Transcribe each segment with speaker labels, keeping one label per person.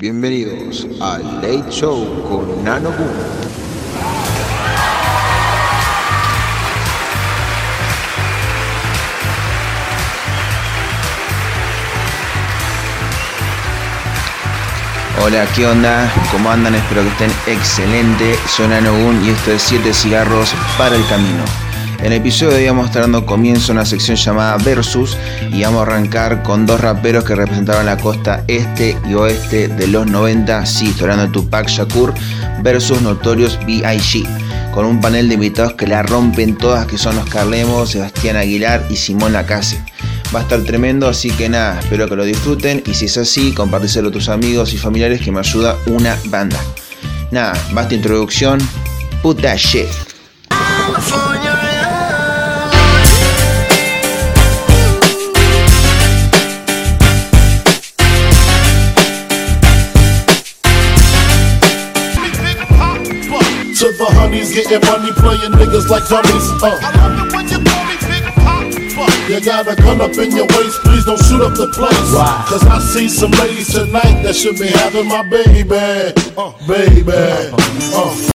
Speaker 1: Bienvenidos al Late Show con Nano Boom. Hola, ¿qué onda? ¿Cómo andan? Espero que estén excelente. Soy Nano Boom y esto es 7 cigarros para el camino. En el episodio de hoy vamos a estar dando comienzo a una sección llamada Versus y vamos a arrancar con dos raperos que representaron la costa este y oeste de los 90, sí, estoy de Tupac Shakur versus Notorious B.I.G. Con un panel de invitados que la rompen todas, que son Oscar Lemos, Sebastián Aguilar y Simón Lacase. Va a estar tremendo, así que nada, espero que lo disfruten y si es así, compartíselo a tus amigos y familiares que me ayuda una banda. Nada, basta introducción, put that shit.
Speaker 2: To the honeys, getting money, playing niggas like dummies. Uh. You got a gun up in your waist, please don't shoot up the place. Cause I see some ladies tonight that should be having my baby. Uh, baby. Uh.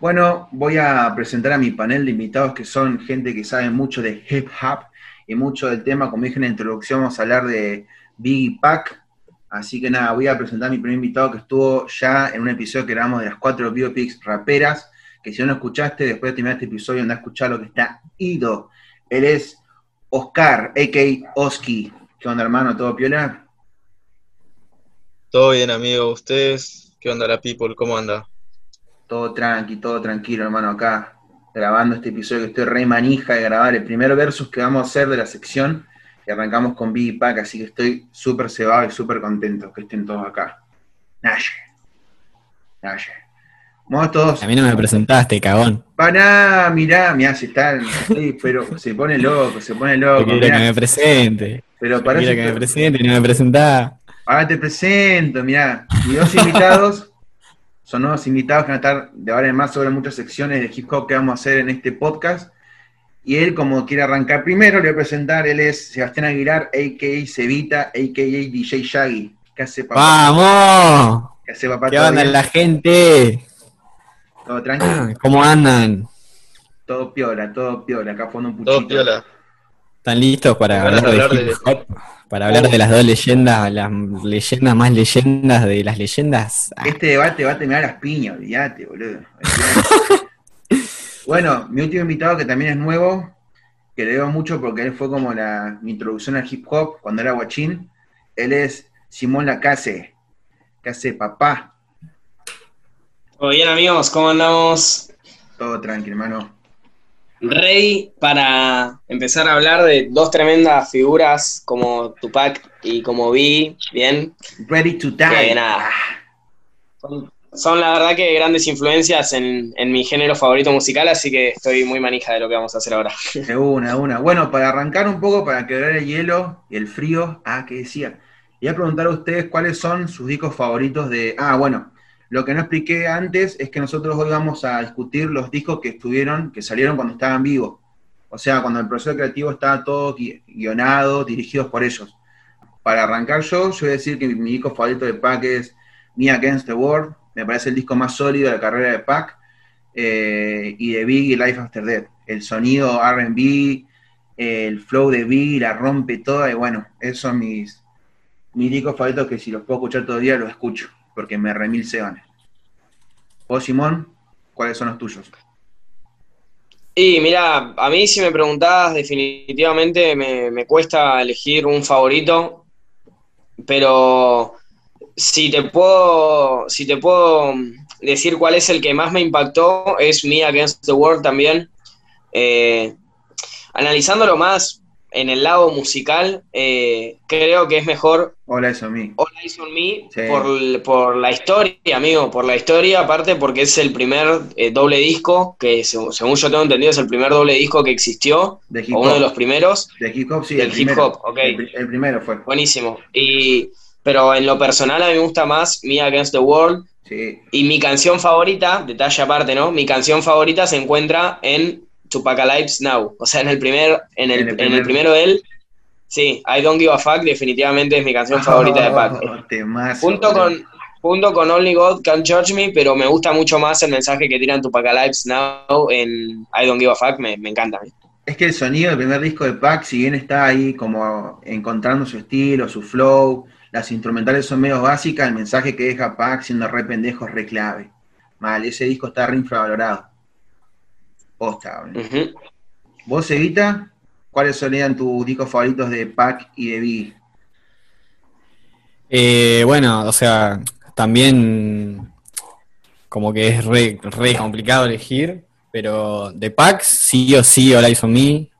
Speaker 1: Bueno, voy a presentar a mi panel de invitados que son gente que sabe mucho de hip hop y mucho del tema. Como dije en la introducción, vamos a hablar de Biggie Pac. Así que nada, voy a presentar a mi primer invitado que estuvo ya en un episodio que grabamos de las cuatro biopics raperas. Que si no lo escuchaste, después de terminar este episodio, anda a escuchar lo que está ido. Él es Oscar, a.k.a. Oski. ¿Qué onda, hermano? ¿Todo piola?
Speaker 3: Todo bien, amigo. ¿Ustedes? ¿Qué onda la people? ¿Cómo anda?
Speaker 1: Todo tranqui, todo tranquilo, hermano, acá grabando este episodio que estoy re manija de grabar el primer versus que vamos a hacer de la sección y arrancamos con Biggie Pack, así que estoy súper cebado y súper contento que estén todos acá. Naye. Naye. Vamos todos.
Speaker 4: A mí no me presentaste, cagón.
Speaker 1: Paná, mirá, mirá, si están. Sí, pero se pone loco, se pone loco.
Speaker 4: Quiero que me presente.
Speaker 1: Pero para
Speaker 4: Quiero que me
Speaker 1: te-
Speaker 4: presente y no me presentás.
Speaker 1: Ahora te presento, mirá. Mis dos invitados son nuevos invitados que van a estar de ahora en más sobre muchas secciones de hip hop que vamos a hacer en este podcast. Y él, como quiere arrancar primero, le voy a presentar. Él es Sebastián Aguilar, a.k.a. Cevita, a.k.a. DJ Shaggy. ¿Qué hace papá?
Speaker 4: ¡Vamos!
Speaker 1: ¿Qué hace papá?
Speaker 4: ¿Qué
Speaker 1: ¿Todo
Speaker 4: onda la gente?
Speaker 1: ¿Todo tranquilo?
Speaker 4: ¿Cómo andan?
Speaker 1: Todo piola, todo piola. Acá fondo un puchito.
Speaker 3: Todo piola.
Speaker 4: ¿Están listos para hablar
Speaker 3: de
Speaker 4: de
Speaker 3: hablar de-
Speaker 4: hop? Para hablar de las dos leyendas, las leyendas más leyendas de las leyendas. Ah,
Speaker 1: Este debate va a terminar a las piñas, olvídate, boludo. bueno, mi último invitado que también es nuevo, que le veo mucho porque él fue como la, mi introducción al hip hop cuando era guachín. Él es Simón Lacase. ¿Qué hace papá?
Speaker 5: Todo bien amigos, ¿cómo andamos?
Speaker 1: Todo tranquilo, hermano.
Speaker 5: Ready para empezar a hablar de dos tremendas figuras como Tupac y como Biggie, bien.
Speaker 1: Ready to die.
Speaker 5: Que nada. Son, son la verdad que grandes influencias en, en mi género favorito musical, así que estoy muy manija de lo que vamos a hacer ahora.
Speaker 1: De una, de una. Bueno, para arrancar un poco, para quebrar el hielo y el frío, ah, ¿qué decía? Voy a preguntar a ustedes cuáles son sus discos favoritos de... Ah, bueno, lo que no expliqué antes es que nosotros hoy vamos a discutir los discos que estuvieron, que salieron cuando estaban vivos. O sea, cuando el proceso creativo estaba todo gui- guionado, dirigidos por ellos. Para arrancar yo, yo voy a decir que mi, disco favorito de Pac es Me Against the World. Me parece el disco más sólido de la carrera de Pac. Eh, y de Biggie, Life After Death. El sonido RB, el flow de Biggie, la rompe toda. Y bueno, esos son mis, mis discos favoritos que si los puedo escuchar todo el día, los escucho. Porque me remil se van. Vos, Simón, ¿cuáles son los tuyos?
Speaker 5: Y mira, a mí si me preguntabas, definitivamente me, me cuesta elegir un favorito, pero si te puedo, si te puedo decir cuál es el que más me impactó, es Me Against the World también. Eh, analizándolo más en el lado musical, eh, creo que es mejor
Speaker 1: Hola, eso a mí.
Speaker 5: All Eyes on Me
Speaker 1: Sí.
Speaker 5: por, por la historia, amigo, por la historia, aparte porque es el primer eh, doble disco, que se- según yo tengo entendido es el primer doble disco que existió,
Speaker 1: De hip
Speaker 5: o uno de
Speaker 1: hop.
Speaker 5: los primeros,
Speaker 1: De hip hop, sí.
Speaker 5: Del
Speaker 1: el
Speaker 5: hip hop, ok.
Speaker 1: El, el primero fue.
Speaker 5: buenísimo. Y, pero en lo personal a mí me gusta más Me Against the World,
Speaker 1: Sí.
Speaker 5: y mi canción favorita, detalle aparte, ¿no? Mi canción favorita se encuentra en Tupac Lives Now, o sea, en el primer, en el,
Speaker 1: En el
Speaker 5: en el
Speaker 1: primer-
Speaker 5: primero de él, Sí, I Don't Give a Fuck definitivamente es mi canción favorita de Pac.
Speaker 1: Oh, temazo,
Speaker 5: Junto con, junto con Only God Can Judge Me, pero me gusta mucho más el mensaje que tiran Tupac Lives Now en I Don't Give a Fuck, me, me encanta. a mí.
Speaker 1: Es que el sonido del primer disco de Pac, si bien está ahí como encontrando su estilo, su flow, las instrumentales son medio básicas, el mensaje que deja Pac siendo re pendejo es re clave. Mal, ese disco está re infravalorado. Posta.
Speaker 5: Ujú.
Speaker 1: ¿Vos, Evita? ¿Cuáles serían tus discos favoritos de Pac y de Biggie?
Speaker 4: Eh, bueno, o sea, también como que es re, re complicado elegir, pero de Pax sí o sí All Eyes on Me,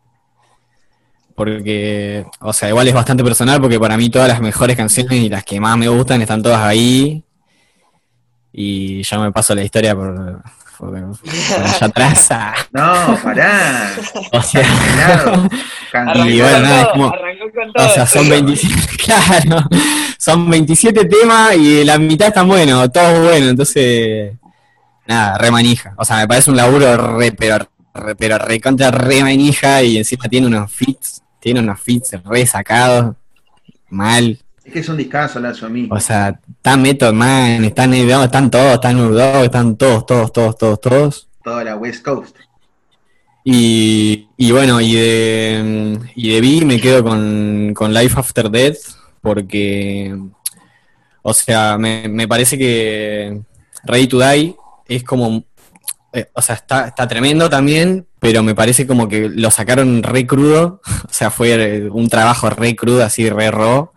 Speaker 4: porque, o sea, igual es bastante personal porque para mí todas las mejores canciones y las que más me gustan están todas ahí y ya me paso la historia por, por, por allá atrás. ah.
Speaker 1: No, pará.
Speaker 4: O sea,
Speaker 1: Claro.
Speaker 4: Arrancó bueno, nada, es como- O sea, son 27, claro, son 27 temas y la mitad están buenos, todos buenos, entonces, nada, re manija. O sea, me parece un laburo re, pero, re, pero re contra re manija y encima tiene unos fits, tiene unos fits re sacados, mal.
Speaker 1: Es que es un discazo, Lazo, a mí.
Speaker 4: O sea, está Method Man, están, están todos, están Udog, están todos, todos, todos, todos, todos.
Speaker 1: Toda la West Coast.
Speaker 4: Y, y bueno, y de, y de B me quedo con, con Life After Death, porque, o sea, me, me parece que Ready to Die es como, eh, o sea, está, está tremendo también, pero me parece como que lo sacaron re crudo, o sea, fue eh, un trabajo re crudo, así re raw.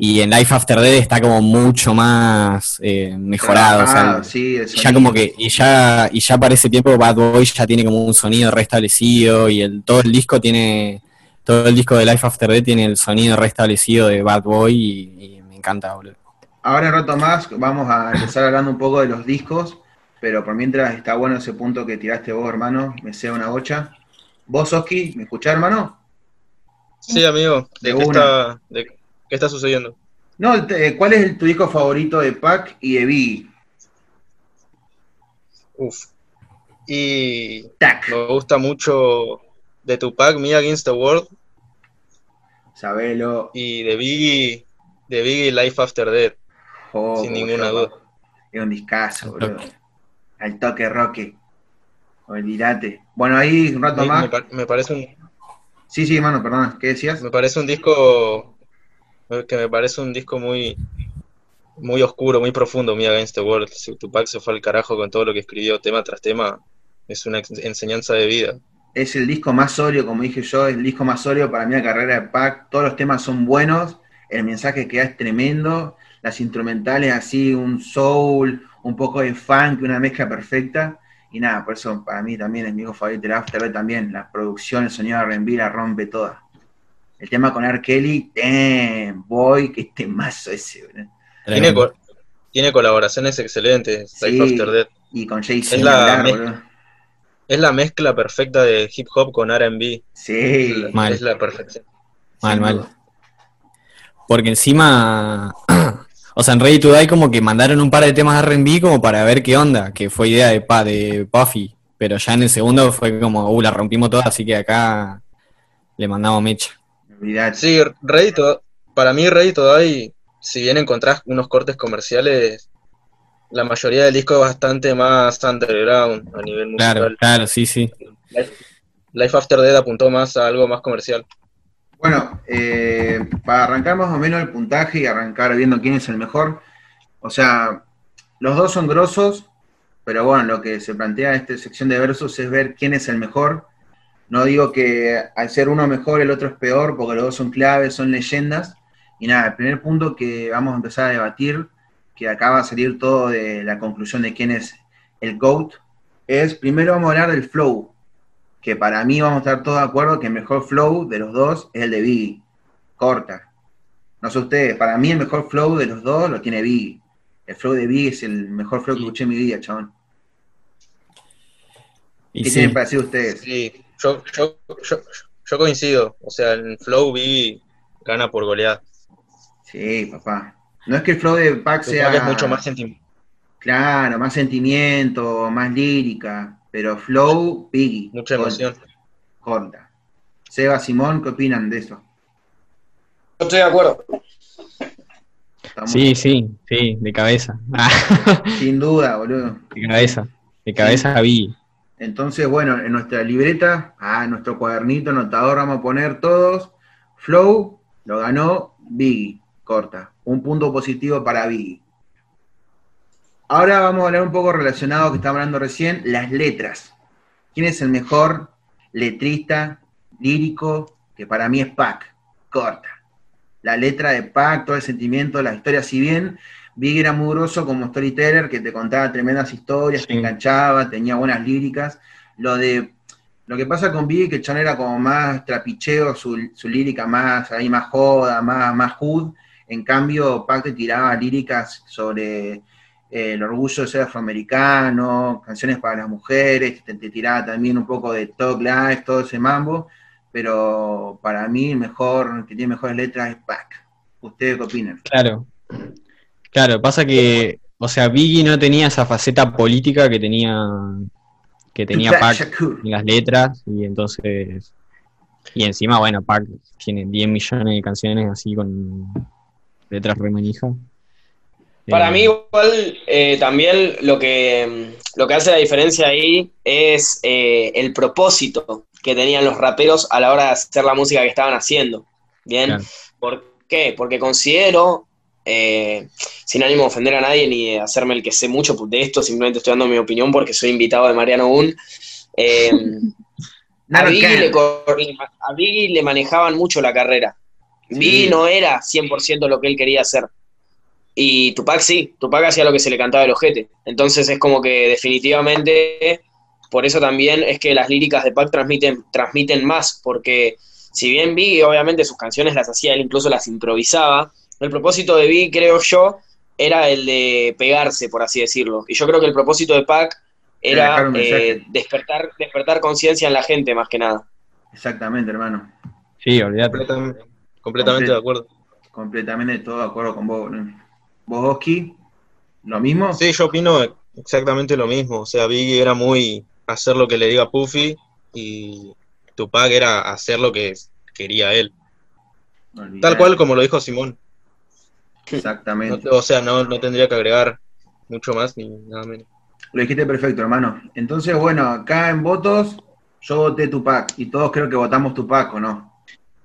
Speaker 4: Y en Life After Death está como mucho más eh, mejorado, o sea,
Speaker 1: sí, el
Speaker 4: ya como que, y ya, y ya para ese tiempo Bad Boy ya tiene como un sonido restablecido y el, todo el disco tiene, todo el disco de Life After Death tiene el sonido restablecido de Bad Boy y, y me encanta, boludo.
Speaker 1: Ahora en rato más vamos a empezar hablando un poco de los discos, pero por mientras está bueno ese punto que tiraste vos, hermano, me sea una bocha. ¿Vos, Oski, me escuchás, hermano?
Speaker 3: Sí, amigo, ¿de,
Speaker 1: De
Speaker 3: qué
Speaker 1: una.
Speaker 3: está, de qué está sucediendo?
Speaker 1: No, te- ¿cuál es el- tu disco favorito de Pac y de Biggie?
Speaker 3: Uf. Y
Speaker 1: Tac,
Speaker 3: me gusta mucho de Tupac, Me Against the World,
Speaker 1: sabelo.
Speaker 3: y de Biggie, de Biggie Life After Death.
Speaker 1: Oh,
Speaker 3: Sin ninguna duda.
Speaker 1: Es un discazo,
Speaker 4: toque.
Speaker 1: Al toque roque. Olvídate. Bueno, ahí un rato más.
Speaker 3: me par- me parece un,
Speaker 1: Sí, sí, hermano, perdón, ¿qué decías?
Speaker 3: me parece un disco que me parece un disco muy muy oscuro, muy profundo, Me Against the World. Si Tupac se fue al carajo con todo lo que escribió tema tras tema, es una enseñanza de vida.
Speaker 1: Es el disco más sólido, como dije yo, es el disco más sólido para mí la carrera de Pac. Todos los temas son buenos, el mensaje que da es tremendo, las instrumentales así, un soul, un poco de funk, una mezcla perfecta. Y nada, por eso para mí también es mi disco favorito, el After también, la producción, el sonido de R&B la rompe toda. El tema con R. Kelly, damn, boy, qué temazo ese, boludo.
Speaker 3: Tiene, co- tiene colaboraciones excelentes,
Speaker 1: Sí.
Speaker 3: After Death.
Speaker 1: Y con Jay-Z,
Speaker 3: Es. Es la mezcla perfecta de hip hop con R&B.
Speaker 1: Sí,
Speaker 4: Mal.
Speaker 3: Es la perfección.
Speaker 4: Mal, mal. Porque encima, o sea, en Ready to Die como que mandaron un par de temas de R&B como para ver qué onda, que fue idea de, pa, de Puffy, pero ya en el segundo fue como, uh, la rompimos toda, así que acá le mandamos mecha.
Speaker 3: Sí, Ready to- para mí Ready to Die, si bien encontrás unos cortes comerciales, la mayoría del disco es bastante más underground a nivel musical.
Speaker 4: Claro, claro, sí, sí.
Speaker 3: Life, Life After Death apuntó más a algo más comercial.
Speaker 1: Bueno, eh, para arrancar más o menos el puntaje y arrancar viendo quién es el mejor, o sea, los dos son grosos, pero bueno, lo que se plantea en esta sección de versos es ver quién es el mejor. No digo que al ser uno mejor el otro es peor, porque los dos son claves, son leyendas. Y nada, el primer punto que vamos a empezar a debatir, que acá va a salir todo de la conclusión de quién es el GOAT, es primero vamos a hablar del flow, que para mí vamos a estar todos de acuerdo que el mejor flow de los dos es el de Biggie. Corta. No sé ustedes, para mí el mejor flow de los dos lo tiene Biggie. El flow de Biggie es el mejor flow que escuché en mi vida, chabón.
Speaker 4: Y
Speaker 1: ¿Qué
Speaker 4: sí.
Speaker 1: tienen para decir ustedes?
Speaker 3: Sí, yo, yo, yo, yo coincido. O sea, en Flow B gana por goleada.
Speaker 1: Sí, papá. No es que el flow de Pac sea
Speaker 3: es mucho más sentimental.
Speaker 1: claro, más sentimiento, más lírica, pero flow, Biggie.
Speaker 3: Mucha
Speaker 1: Corta,
Speaker 3: emoción.
Speaker 1: Corta. Seba, Simón, ¿qué opinan de eso?
Speaker 5: estoy de acuerdo.
Speaker 1: Estamos-
Speaker 4: Sí, sí, sí, de cabeza.
Speaker 1: Sin duda, boludo.
Speaker 4: de cabeza. De cabeza vi.
Speaker 1: Entonces, bueno, en nuestra libreta, ah, en nuestro cuadernito anotador vamos a poner todos. Flow lo ganó Biggie, corta. Un punto positivo para Biggie. Ahora vamos a hablar un poco relacionado que estábamos hablando recién, las letras. ¿Quién es el mejor letrista lírico? Que para mí es Pac, corta. La letra de Pac, todo el sentimiento, la historia, si bien Biggie era muy grosso como storyteller, que te contaba tremendas historias, te enganchaba, tenía buenas líricas. Lo de lo que pasa con Biggie, que chabón era como más trapicheo, su, su lírica más ahí más joda, más, más hood. En cambio, Pac te tiraba líricas sobre eh, el orgullo de ser afroamericano, canciones para las mujeres, te, te tiraba también un poco de Talk Life, todo ese mambo. Pero para mí, el mejor, que tiene mejores letras es Pac. ¿Ustedes qué opinan?
Speaker 4: Claro. Claro, pasa que, o sea, Biggie no tenía esa faceta política que tenía que tenía
Speaker 1: Tupac
Speaker 4: Pac
Speaker 1: Shakur.
Speaker 4: en las letras y entonces y encima, bueno, Pac tiene 10 millones de canciones así con letras re manija.
Speaker 5: Para
Speaker 4: Eh,
Speaker 5: mí, igual, eh, también lo que, lo que hace la diferencia ahí es eh, el propósito que tenían los raperos a la hora de hacer la música que estaban haciendo. ¿Bien?
Speaker 4: Claro.
Speaker 5: ¿Por qué? Porque considero, eh, sin ánimo de ofender a nadie ni de hacerme el que sé mucho de esto, simplemente estoy dando mi opinión porque soy invitado de Mariano Un. eh, a,
Speaker 1: Nada
Speaker 5: Biggie
Speaker 1: can.
Speaker 5: le, cor- a Biggie le manejaban mucho la carrera.
Speaker 1: Sí.
Speaker 5: Biggie no era 100% lo que él quería hacer. Y Tupac sí, Tupac hacía lo que se le cantaba el ojete. Entonces es como que definitivamente, por eso también es que las líricas de Pac transmiten, transmiten más, porque si bien Biggie obviamente sus canciones las hacía, él incluso las improvisaba, el propósito de Biggie, creo yo, era el de pegarse, por así decirlo. Y yo creo que el propósito de Pac
Speaker 1: Era
Speaker 5: eh, despertar, despertar conciencia en la gente más que nada.
Speaker 1: Exactamente, hermano.
Speaker 4: Sí, olvídate.
Speaker 3: Completamente, completamente de acuerdo.
Speaker 1: Completamente todo de acuerdo con vos. boludo. ¿Vos, Oski? ¿Lo mismo?
Speaker 3: Sí, yo opino exactamente lo mismo. O sea, Biggie era muy hacer lo que le diga Puffy y Tupac era hacer lo que quería él. Tal cual como lo dijo Simón. No
Speaker 1: Exactamente.
Speaker 3: te- o sea, no, no tendría que agregar mucho más ni nada menos.
Speaker 1: Lo dijiste perfecto, hermano. Entonces, bueno, acá en votos, yo voté Tupac. Y todos creo que votamos Tupac, ¿o no?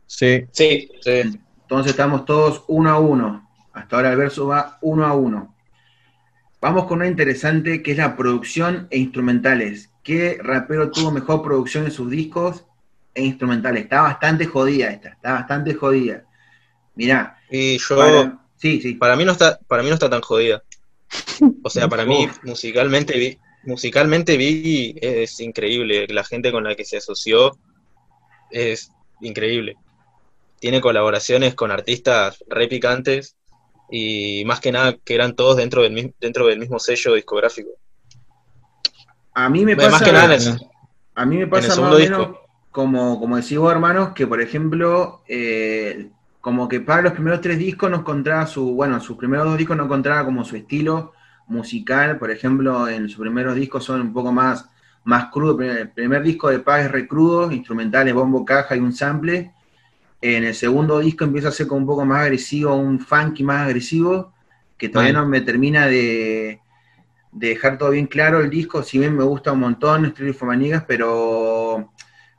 Speaker 4: Sí,
Speaker 5: Sí,
Speaker 3: Sí,
Speaker 1: Entonces estamos todos uno a uno. Hasta ahora el verso va uno a uno. Vamos con una interesante que es la producción e instrumentales. ¿Qué rapero tuvo mejor producción en sus discos e instrumentales? Está bastante jodida esta, está bastante jodida. Mirá,
Speaker 3: y yo
Speaker 1: para- sí, sí.
Speaker 3: para mí no está para mí no está tan jodida. O sea, para mí musicalmente Vi- musicalmente Biggie es increíble, la gente con la que se asoció es increíble. Tiene colaboraciones con artistas re picantes y más que nada que eran todos dentro del dentro del mismo sello discográfico.
Speaker 1: A mí me
Speaker 3: Más
Speaker 1: pasa,
Speaker 3: que nada en el-
Speaker 1: a mí me pasa más o menos
Speaker 3: disco.
Speaker 1: como, como decís vos, hermanos, que por ejemplo, eh, como que para los primeros tres discos no encontraba su, bueno, sus primeros dos discos no encontraba como su estilo musical, por ejemplo, en sus primeros discos son un poco más, más crudo, el primer disco de Paz es re crudo, instrumentales, bombo, caja y un sample, en el segundo disco empieza a ser como un poco más agresivo, un funky más agresivo, que todavía no me termina de, de dejar todo bien claro el disco, si bien me gusta un montón Street Manigas, pero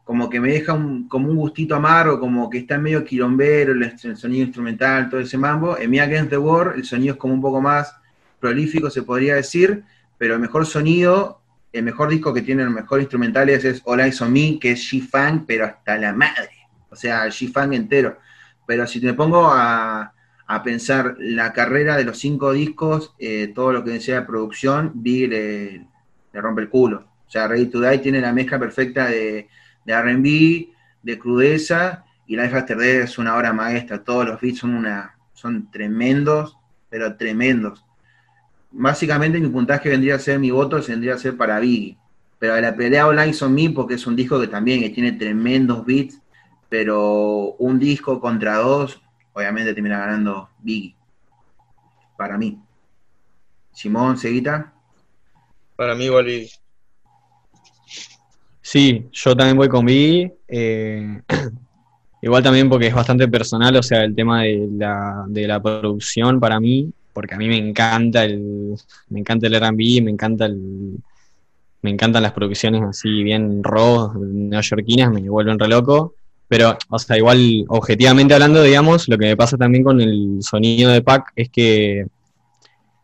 Speaker 1: como que me deja un, como un gustito amargo, como que está medio quilombero el, el sonido instrumental, todo ese mambo. En Mi Against the World el sonido es como un poco más prolífico, se podría decir, pero el mejor sonido, el mejor disco que tiene los mejores instrumentales es All Eyes on Me, que es G-Funk, pero hasta la madre. O sea, G-Funk entero. Pero si me pongo a, a pensar la carrera de los cinco discos, eh, todo lo que decía de producción, Big le, rompe el culo. O sea, Ready to Die tiene la mezcla perfecta de, de RB, de crudeza, y Life After Death es una obra maestra. Todos los beats son, una, son tremendos, pero tremendos. Básicamente mi puntaje vendría a ser, mi voto vendría a ser para Biggie. Pero la pelea All Eyes on Me, porque es un disco que también tiene tremendos beats, pero un disco contra dos, obviamente termina ganando Biggie. Para mí. Simón, Seguita.
Speaker 3: Para mí igual Biggie.
Speaker 4: Sí, yo también voy con Biggie. eh, Igual también porque es bastante personal, o sea, el tema de la, de la producción para mí, porque a mí me encanta el, me encanta el R&B, me encanta el, me encantan las producciones así bien raw, neoyorquinas, me vuelven re loco. Pero, o sea, igual, objetivamente hablando, digamos, lo que me pasa también con el sonido de Pac es que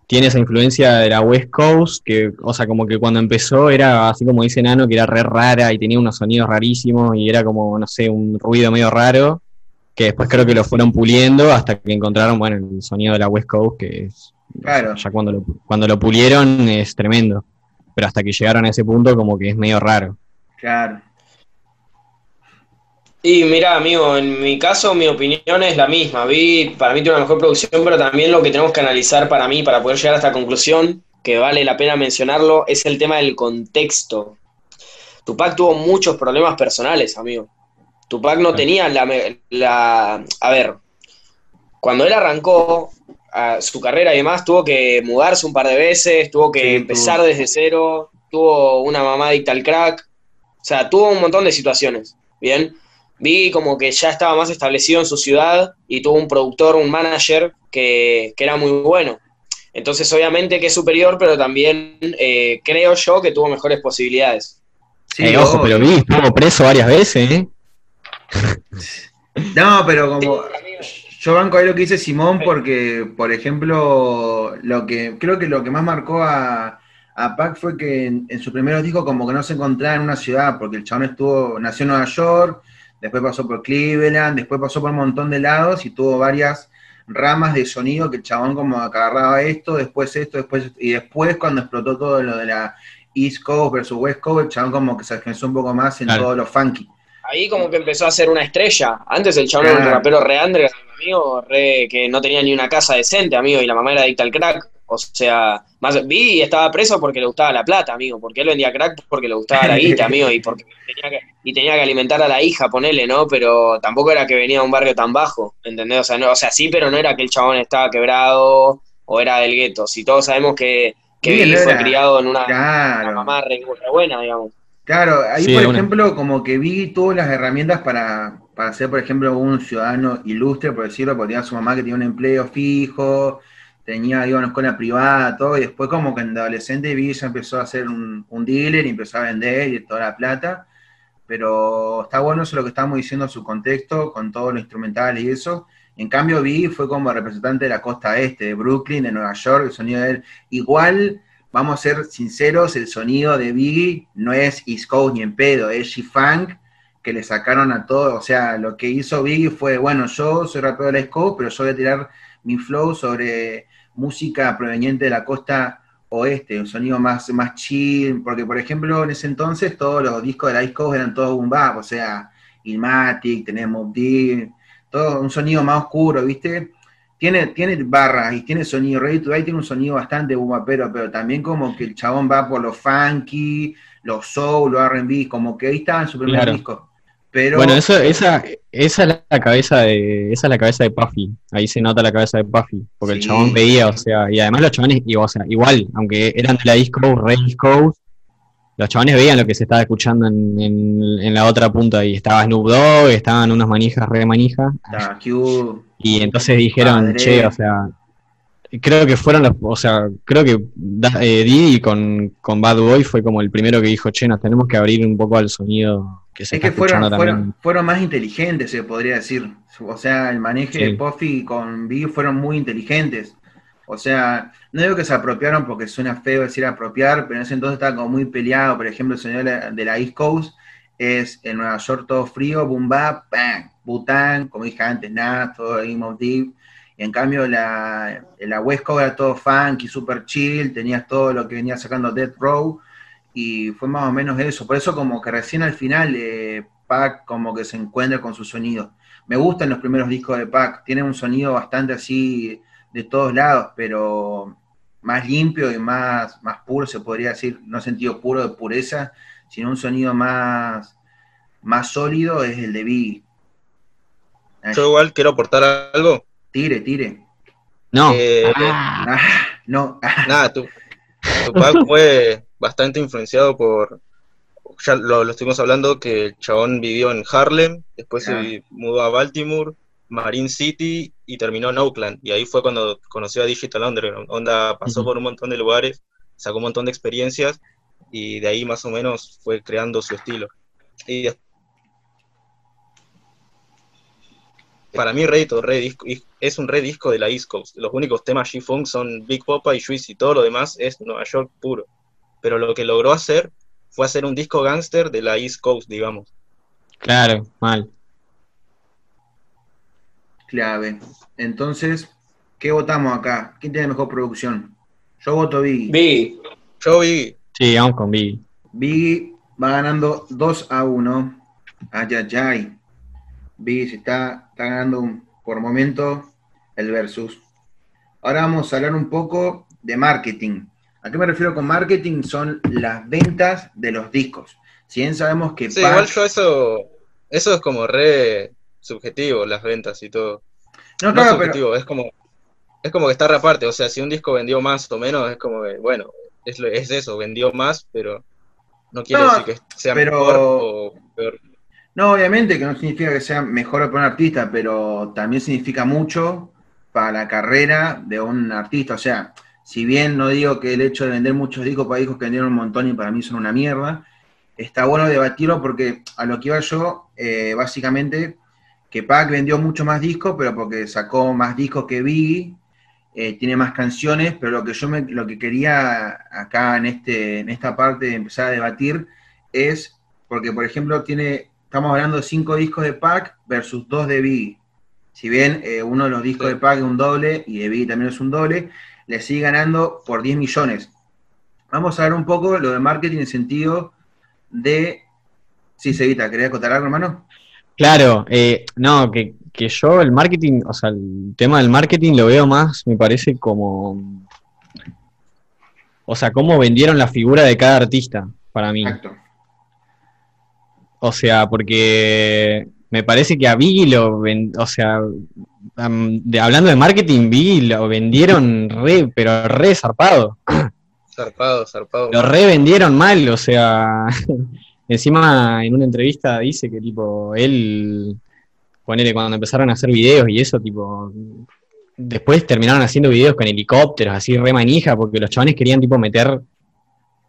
Speaker 4: tiene esa influencia de la West Coast, que, o sea, como que cuando empezó era así como dice Nano, que era re rara y tenía unos sonidos rarísimos y era como, no sé, un ruido medio raro, que después creo que lo fueron puliendo hasta que encontraron, bueno, el sonido de la West Coast, que es,
Speaker 1: Claro.
Speaker 4: ya cuando lo, cuando lo pulieron es tremendo, pero hasta que llegaron a ese punto como que es medio raro.
Speaker 1: Claro.
Speaker 5: Y mira, amigo, en mi caso mi opinión es la misma. Vi, para mí tiene una mejor producción, pero también lo que tenemos que analizar para mí, para poder llegar a esta conclusión, que vale la pena mencionarlo, es el tema del contexto. Tupac tuvo muchos problemas personales, amigo. Tupac no tenía la, la... A ver, cuando él arrancó a su carrera y demás, tuvo que mudarse un par de veces, tuvo que
Speaker 1: Sí,
Speaker 5: empezar
Speaker 1: tuvo.
Speaker 5: desde cero, tuvo una mamá adicta al crack, o sea, tuvo un montón de situaciones, ¿bien? Vi como que ya estaba más establecido en su ciudad y tuvo un productor, un manager que, que era muy bueno. Entonces, obviamente que es superior, pero también eh, creo yo que tuvo mejores posibilidades.
Speaker 1: Sí,
Speaker 4: Eh, ojo, pero vi, estuvo preso varias veces, ¿eh?
Speaker 1: No, pero como yo banco ahí lo que dice Simón porque, por ejemplo, lo que creo que lo que más marcó a, a Pac fue que en, en sus primeros discos como que no se encontraba en una ciudad, porque el chabón estuvo, nació en Nueva York, después pasó por Cleveland, después pasó por un montón de lados y tuvo varias ramas de sonido que el chabón como agarraba esto, después esto, después esto, y después cuando explotó todo lo de la East Coast versus West Coast, el chabón como que se afianzó un poco más en
Speaker 4: Claro.
Speaker 1: todo lo funky.
Speaker 5: Ahí como que empezó a ser una estrella. Antes el chabón era un rapero re amigo, re, que no tenía ni una casa decente, amigo, y la mamá era adicta al crack. O sea, más vi y estaba preso porque le gustaba la plata, amigo, porque él vendía crack porque le gustaba la guita, amigo, y porque tenía que, y tenía que alimentar a la hija, ponele, ¿no? Pero tampoco era que venía de un barrio tan bajo, ¿entendés? O sea, no, o sea, sí, pero no era que el chabón estaba quebrado o era del gueto. Si todos sabemos que, que
Speaker 1: no
Speaker 5: fue
Speaker 1: era-
Speaker 5: criado en una, una
Speaker 1: Claro.
Speaker 5: mamá re, re buena, digamos.
Speaker 1: Claro, ahí
Speaker 4: Sí,
Speaker 1: por
Speaker 4: una.
Speaker 1: ejemplo, como que Biggie tuvo las herramientas para, para ser, por ejemplo, un ciudadano ilustre, por decirlo, porque tenía a su mamá que tenía un empleo fijo, tenía, iba a una escuela privada, todo, y después como que en adolescente ya empezó a ser un, un dealer y empezó a vender y toda la plata, pero está bueno eso lo que estábamos diciendo, su contexto, con todo lo instrumental y eso. En cambio, Biggie fue como representante de la costa este, de Brooklyn, de Nueva York, el sonido de él. Igual, vamos a ser sinceros, el sonido de Biggie no es East Coast ni en pedo, es G-Funk, que le sacaron a todo. O sea, lo que hizo Biggie fue, bueno, yo soy rapero de la East Coast, pero yo voy a tirar mi flow sobre música proveniente de la costa oeste, un sonido más, más chill, porque por ejemplo en ese entonces todos los discos de la Coast eran todos boom bap, o sea, Ilmatic, tenemos Deep, todo un sonido más oscuro, ¿viste? Tiene, tiene barras y tiene sonido, Ready to Die tiene un sonido bastante boomapero, pero también como que el chabón va por lo funky, los soul, los R&B, como que ahí estaba en su primer
Speaker 4: Claro.
Speaker 1: disco. Pero,
Speaker 4: Bueno, eso, esa, esa es la cabeza de, esa es la cabeza de Puffy. Ahí se nota la cabeza de Puffy, porque el chabón veía, o sea, y además los chabones, o sea, igual, aunque eran de la Coast, re Coast, los chabones veían lo que se estaba escuchando en, en, en la otra punta y estaba Snoop Dogg, estaban unas manijas re manijas, y entonces dijeron,
Speaker 1: Padre.
Speaker 4: che, o sea, creo que fueron los, o sea, creo que eh, Diddy con, con Bad Boy fue como el primero que dijo, che, nos tenemos que abrir un poco al sonido que se
Speaker 1: Es que fueron, fueron, fueron más inteligentes, se podría decir. O sea, el manejo
Speaker 4: Sí.
Speaker 1: de Puffy con Biggie fueron muy inteligentes. O sea, no digo que se apropiaron porque suena feo decir apropiar, pero en ese entonces estaba como muy peleado. Por ejemplo, el sonido de la, de la East Coast es en Nueva York todo frío, boom bap, bang, Bután, como dije antes, Nas, todo Game of Deep. Y en cambio la, la West Coast era todo funky, super chill, tenías todo lo que venía sacando Death Row y fue más o menos eso. Por eso como que recién al final eh, Pac como que se encuentra con su sonido. Me gustan los primeros discos de Pac, tienen un sonido bastante así de todos lados, pero más limpio y más, más puro, se podría decir, no sentido puro de pureza, sino un sonido más, más sólido es el de Biggie. Ay,
Speaker 3: Yo igual quiero aportar algo.
Speaker 1: Tire, tire.
Speaker 4: No.
Speaker 3: Eh,
Speaker 4: Ah.
Speaker 1: Ah, no, ah,
Speaker 3: Nada, tu, Tupac fue bastante influenciado por, ya lo, lo estuvimos hablando, que el chabón vivió en Harlem, después
Speaker 1: Ah.
Speaker 3: se mudó a Baltimore, Marine City y terminó en Oakland. Y ahí fue cuando conoció a Digital Underground. Onda pasó por un montón de lugares, sacó un montón de experiencias y de ahí más o menos fue creando su estilo. Y para mí Reddito re es un re disco de la East Coast. Los únicos temas G-Funk son Big Popa y Juicy, todo lo demás es Nueva York puro. Pero lo que logró hacer fue hacer un disco gangster de la East Coast, digamos.
Speaker 4: Claro, mal.
Speaker 1: Clave. Entonces, ¿qué votamos acá? ¿Quién tiene mejor producción? Yo voto Biggie.
Speaker 5: Vi,
Speaker 3: Yo vi,
Speaker 4: Sí, vamos con Biggie.
Speaker 1: Biggie va ganando 2 a 1. Ay, ay, ay. Biggie se está, está ganando un- por momento el versus. Ahora vamos a hablar un poco de marketing. ¿A qué me refiero con marketing? Son las ventas de los discos. Si bien sabemos que
Speaker 3: Sí, igual yo eso, eso es como re subjetivo, las ventas y todo.
Speaker 1: No,
Speaker 3: No
Speaker 1: claro, pero
Speaker 3: subjetivo, es como, es como que está aparte, o sea, si un disco vendió más o menos, es como que, bueno, es, es eso, vendió más, pero no quiere
Speaker 1: No,
Speaker 3: decir que sea
Speaker 1: pero-
Speaker 3: mejor o peor.
Speaker 1: No, obviamente que no significa que sea mejor para un artista, pero también significa mucho para la carrera de un artista. O sea, si bien no digo que el hecho de vender muchos discos para discos que vendieron un montón y para mí son una mierda, está bueno debatirlo porque a lo que iba yo, eh, básicamente, que Pac vendió mucho más discos, pero porque sacó más discos que Biggie, eh, tiene más canciones, pero lo que yo me, lo que quería acá en, este, en esta parte de empezar a debatir es, porque por ejemplo tiene, estamos hablando de cinco discos de Pac versus dos de Biggie. Si bien eh, uno de los discos
Speaker 3: Sí.
Speaker 1: de Pac es un doble y de Biggie también es un doble, le sigue ganando por 10 millones. Vamos a ver un poco lo de marketing en sentido de... Sí, Sevita, ¿querías contar algo, hermano?
Speaker 4: Claro, eh, no, que, que yo el marketing, o sea, el tema del marketing lo veo más, me parece como, o sea, cómo vendieron la figura de cada artista para mí.
Speaker 1: Exacto.
Speaker 4: O sea, porque me parece que a Biggie lo ven, o sea, de- hablando de marketing, Biggie lo vendieron re, pero re zarpado.
Speaker 3: Zarpado, zarpado.
Speaker 4: Lo revendieron mal, o sea, encima en una entrevista dice que tipo, él, ponele, cuando empezaron a hacer videos y eso, tipo, después terminaron haciendo videos con helicópteros, así re manija, porque los chavales querían tipo meter,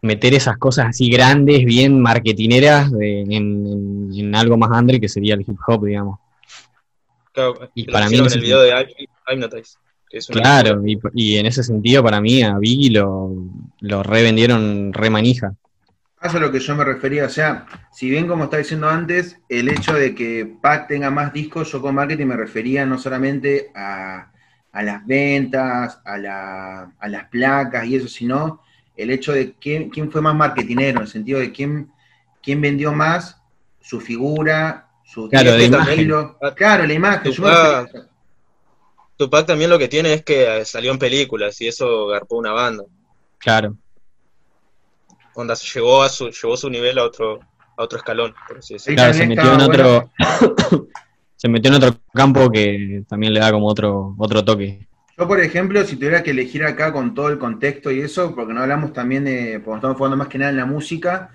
Speaker 4: meter esas cosas así grandes, bien marketineras de- en, en- en algo más under que sería el hip hop, digamos.
Speaker 3: Claro,
Speaker 4: y para mí
Speaker 3: en el video de Hypnotize.
Speaker 4: Claro, y, y en ese sentido para mí a Biggie lo, lo revendieron re manija.
Speaker 1: Eso es a lo que yo me refería. O sea, si bien como estaba diciendo antes, el hecho de que Pac tenga más discos, yo con marketing me refería no solamente a, a las ventas, a, la- a las placas y eso, sino el hecho de quién, quién fue más marketinero, en el sentido de quién, quién vendió más su figura, su
Speaker 4: Claro, de
Speaker 1: su
Speaker 4: imagen.
Speaker 1: Claro, la imagen. Yo me
Speaker 3: Tupac. Tupac también lo que tiene es que eh, salió en películas y eso garpó una banda.
Speaker 4: Claro.
Speaker 3: Onda, se llevó a su, llevó su nivel a otro, a otro escalón, por así decirlo.
Speaker 4: Claro, se metió en otro, se metió en otro campo que también le da como otro, otro toque.
Speaker 1: Yo, por ejemplo, si tuviera que elegir acá con todo el contexto y eso, porque no hablamos también de, porque estamos jugando más que nada en la música,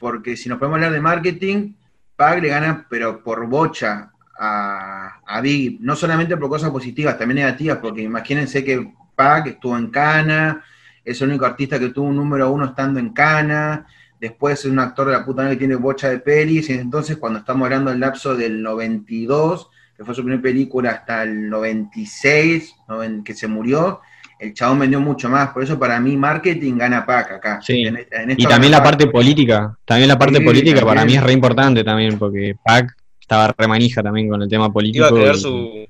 Speaker 1: porque si nos podemos hablar de marketing, Pag le gana, pero por bocha a, a Biggie, no solamente por cosas positivas, también negativas, porque imagínense que Pag estuvo en Cana, es el único artista que tuvo un número uno estando en Cana, después es un actor de la puta que tiene bocha de pelis, entonces cuando estamos hablando del lapso del 92, que fue su primera película hasta el 96, noven- que se murió, el chabón vendió mucho más. Por eso para mí marketing gana Pac acá.
Speaker 4: Sí.
Speaker 1: En- en
Speaker 4: Y también la parte política, también la parte
Speaker 1: Sí,
Speaker 4: política para mí es re importante también, porque Pac estaba re manija también con el tema político.
Speaker 3: Iba a crear
Speaker 4: y-
Speaker 3: su.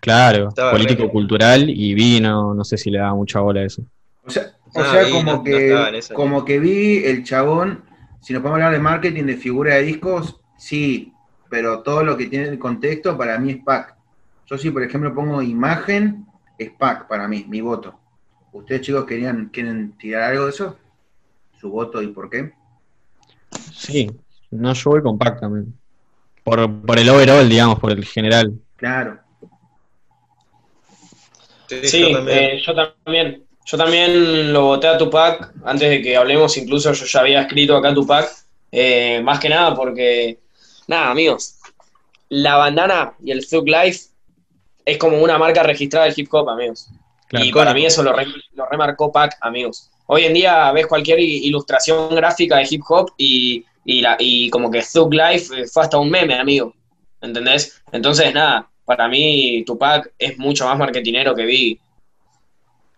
Speaker 4: Claro,
Speaker 3: estaba re-
Speaker 4: político-cultural y vino, no sé si le daba mucha bola a eso.
Speaker 1: O sea, o
Speaker 3: Ah,
Speaker 1: sea, como,
Speaker 3: no-
Speaker 1: que, como que vi el chabón, si nos podemos hablar de marketing, de figura de discos, sí, pero todo lo que tiene el contexto para mí es Pac. Yo sí, por ejemplo, pongo imagen, es Pac para mí, mi voto. ¿Ustedes chicos querían, quieren tirar algo de eso? ¿Su voto y por qué?
Speaker 4: Sí, no, yo voy con Pac también. Por, por el overall, digamos, por el general.
Speaker 1: Claro.
Speaker 3: Sí,
Speaker 5: Sí,
Speaker 3: yo también.
Speaker 5: eh, yo también. Yo también lo voté a Tupac. Antes de que hablemos, incluso yo ya había escrito acá Tupac. Eh, más que nada porque, nada, amigos, la bandana y el Thug Life es como una marca registrada del hip hop, amigos. y para mí eso lo, lo remarcó Pac, amigos. Hoy en día ves cualquier ilustración gráfica de hip hop y, la, y como que Thug Life fue hasta un meme, amigo. ¿Entendés? Entonces, nada, para mí Tupac es mucho más marketinero que Biggie.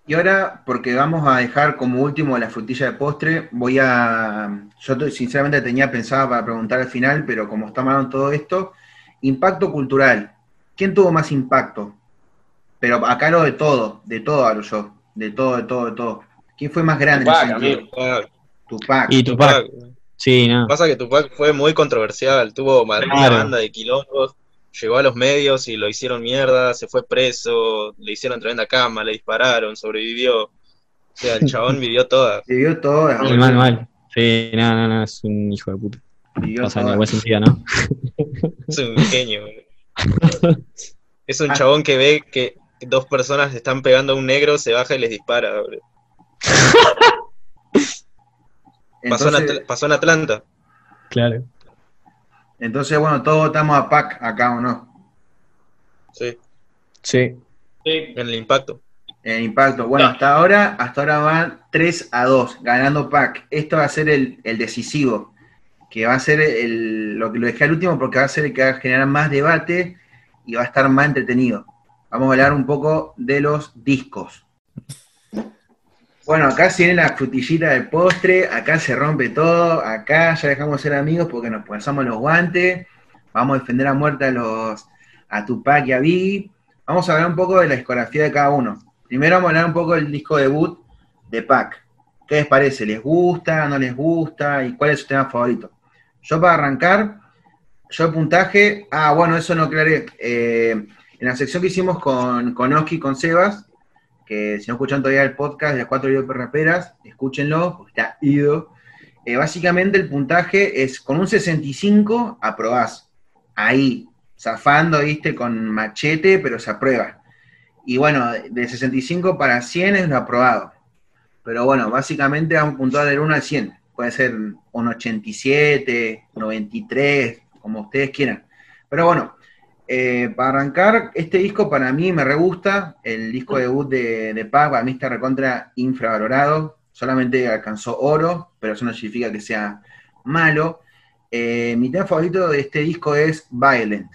Speaker 1: Y ahora, porque vamos a dejar como último la frutilla de postre, voy a. Yo sinceramente tenía pensado para preguntar al final, pero como está mal todo esto, impacto cultural. ¿Quién tuvo más impacto? Pero acá lo de todo, de todo hablo yo, de todo, de todo, de todo. ¿Quién fue más grande
Speaker 3: Tupac, en ese Tupac.
Speaker 4: Tupac. Y Tupac. Sí, no.
Speaker 3: Pasa que Tupac fue muy controversial, tuvo una banda de quilombos llegó a los medios y lo hicieron mierda, se fue preso, le hicieron tremenda cama, le dispararon, sobrevivió. O sea, el chabón vivió toda.
Speaker 1: Vivió toda.
Speaker 4: Mal, mal, mal. Sí, no, no, no, es un hijo de puta. Vivió o sea, en el buen sentido, ¿no?
Speaker 3: es un genio. es un ah. chabón que ve que dos personas están pegando a un negro, se baja y les dispara. pasó, en pasó en Atlanta.
Speaker 4: Claro.
Speaker 1: Entonces, bueno, todos votamos a PAC acá, ¿o no?
Speaker 3: Sí.
Speaker 4: Sí.
Speaker 3: En el impacto.
Speaker 1: En el impacto. Bueno, hasta ahora, hasta ahora van 3 a 2, ganando PAC. Esto va a ser el, decisivo, que va a ser el, lo que lo dejé al último porque va a ser el que va a generar más debate y va a estar más entretenido. Vamos a hablar un poco de los discos. Bueno, acá se viene la frutillita del postre, acá se rompe todo, acá ya dejamos de ser amigos porque nos pasamos los guantes, vamos a defender a muerte a los a Tupac y a Biggie. Vamos a hablar un poco de la discografía de cada uno. Primero vamos a hablar un poco del disco debut de Pac. ¿Qué les parece? ¿Les gusta? ¿No les gusta? ¿Y cuál es su tema favorito? Yo para arrancar, yo puntaje, ah, bueno, eso no aclaré. Eh, en la sección que hicimos con, con Oski y con Sebas, que si no escuchan todavía el podcast de las cuatro raperas, escúchenlo, porque está ido. Eh, básicamente el puntaje es con un 65 aprobás. Ahí, zafando, viste, con machete, pero se aprueba. Y bueno, de 65 para 100 es lo aprobado. Pero bueno, básicamente vamos a puntuar del 1 al 100. Puede ser un 87, 93, como ustedes quieran. Pero bueno, eh, para arrancar, este disco para mí me re gusta. El disco debut de, de Paz, para mí está recontra infravalorado. Solamente alcanzó oro, pero eso no significa que sea malo. Eh, mi tema favorito de este disco es Violent,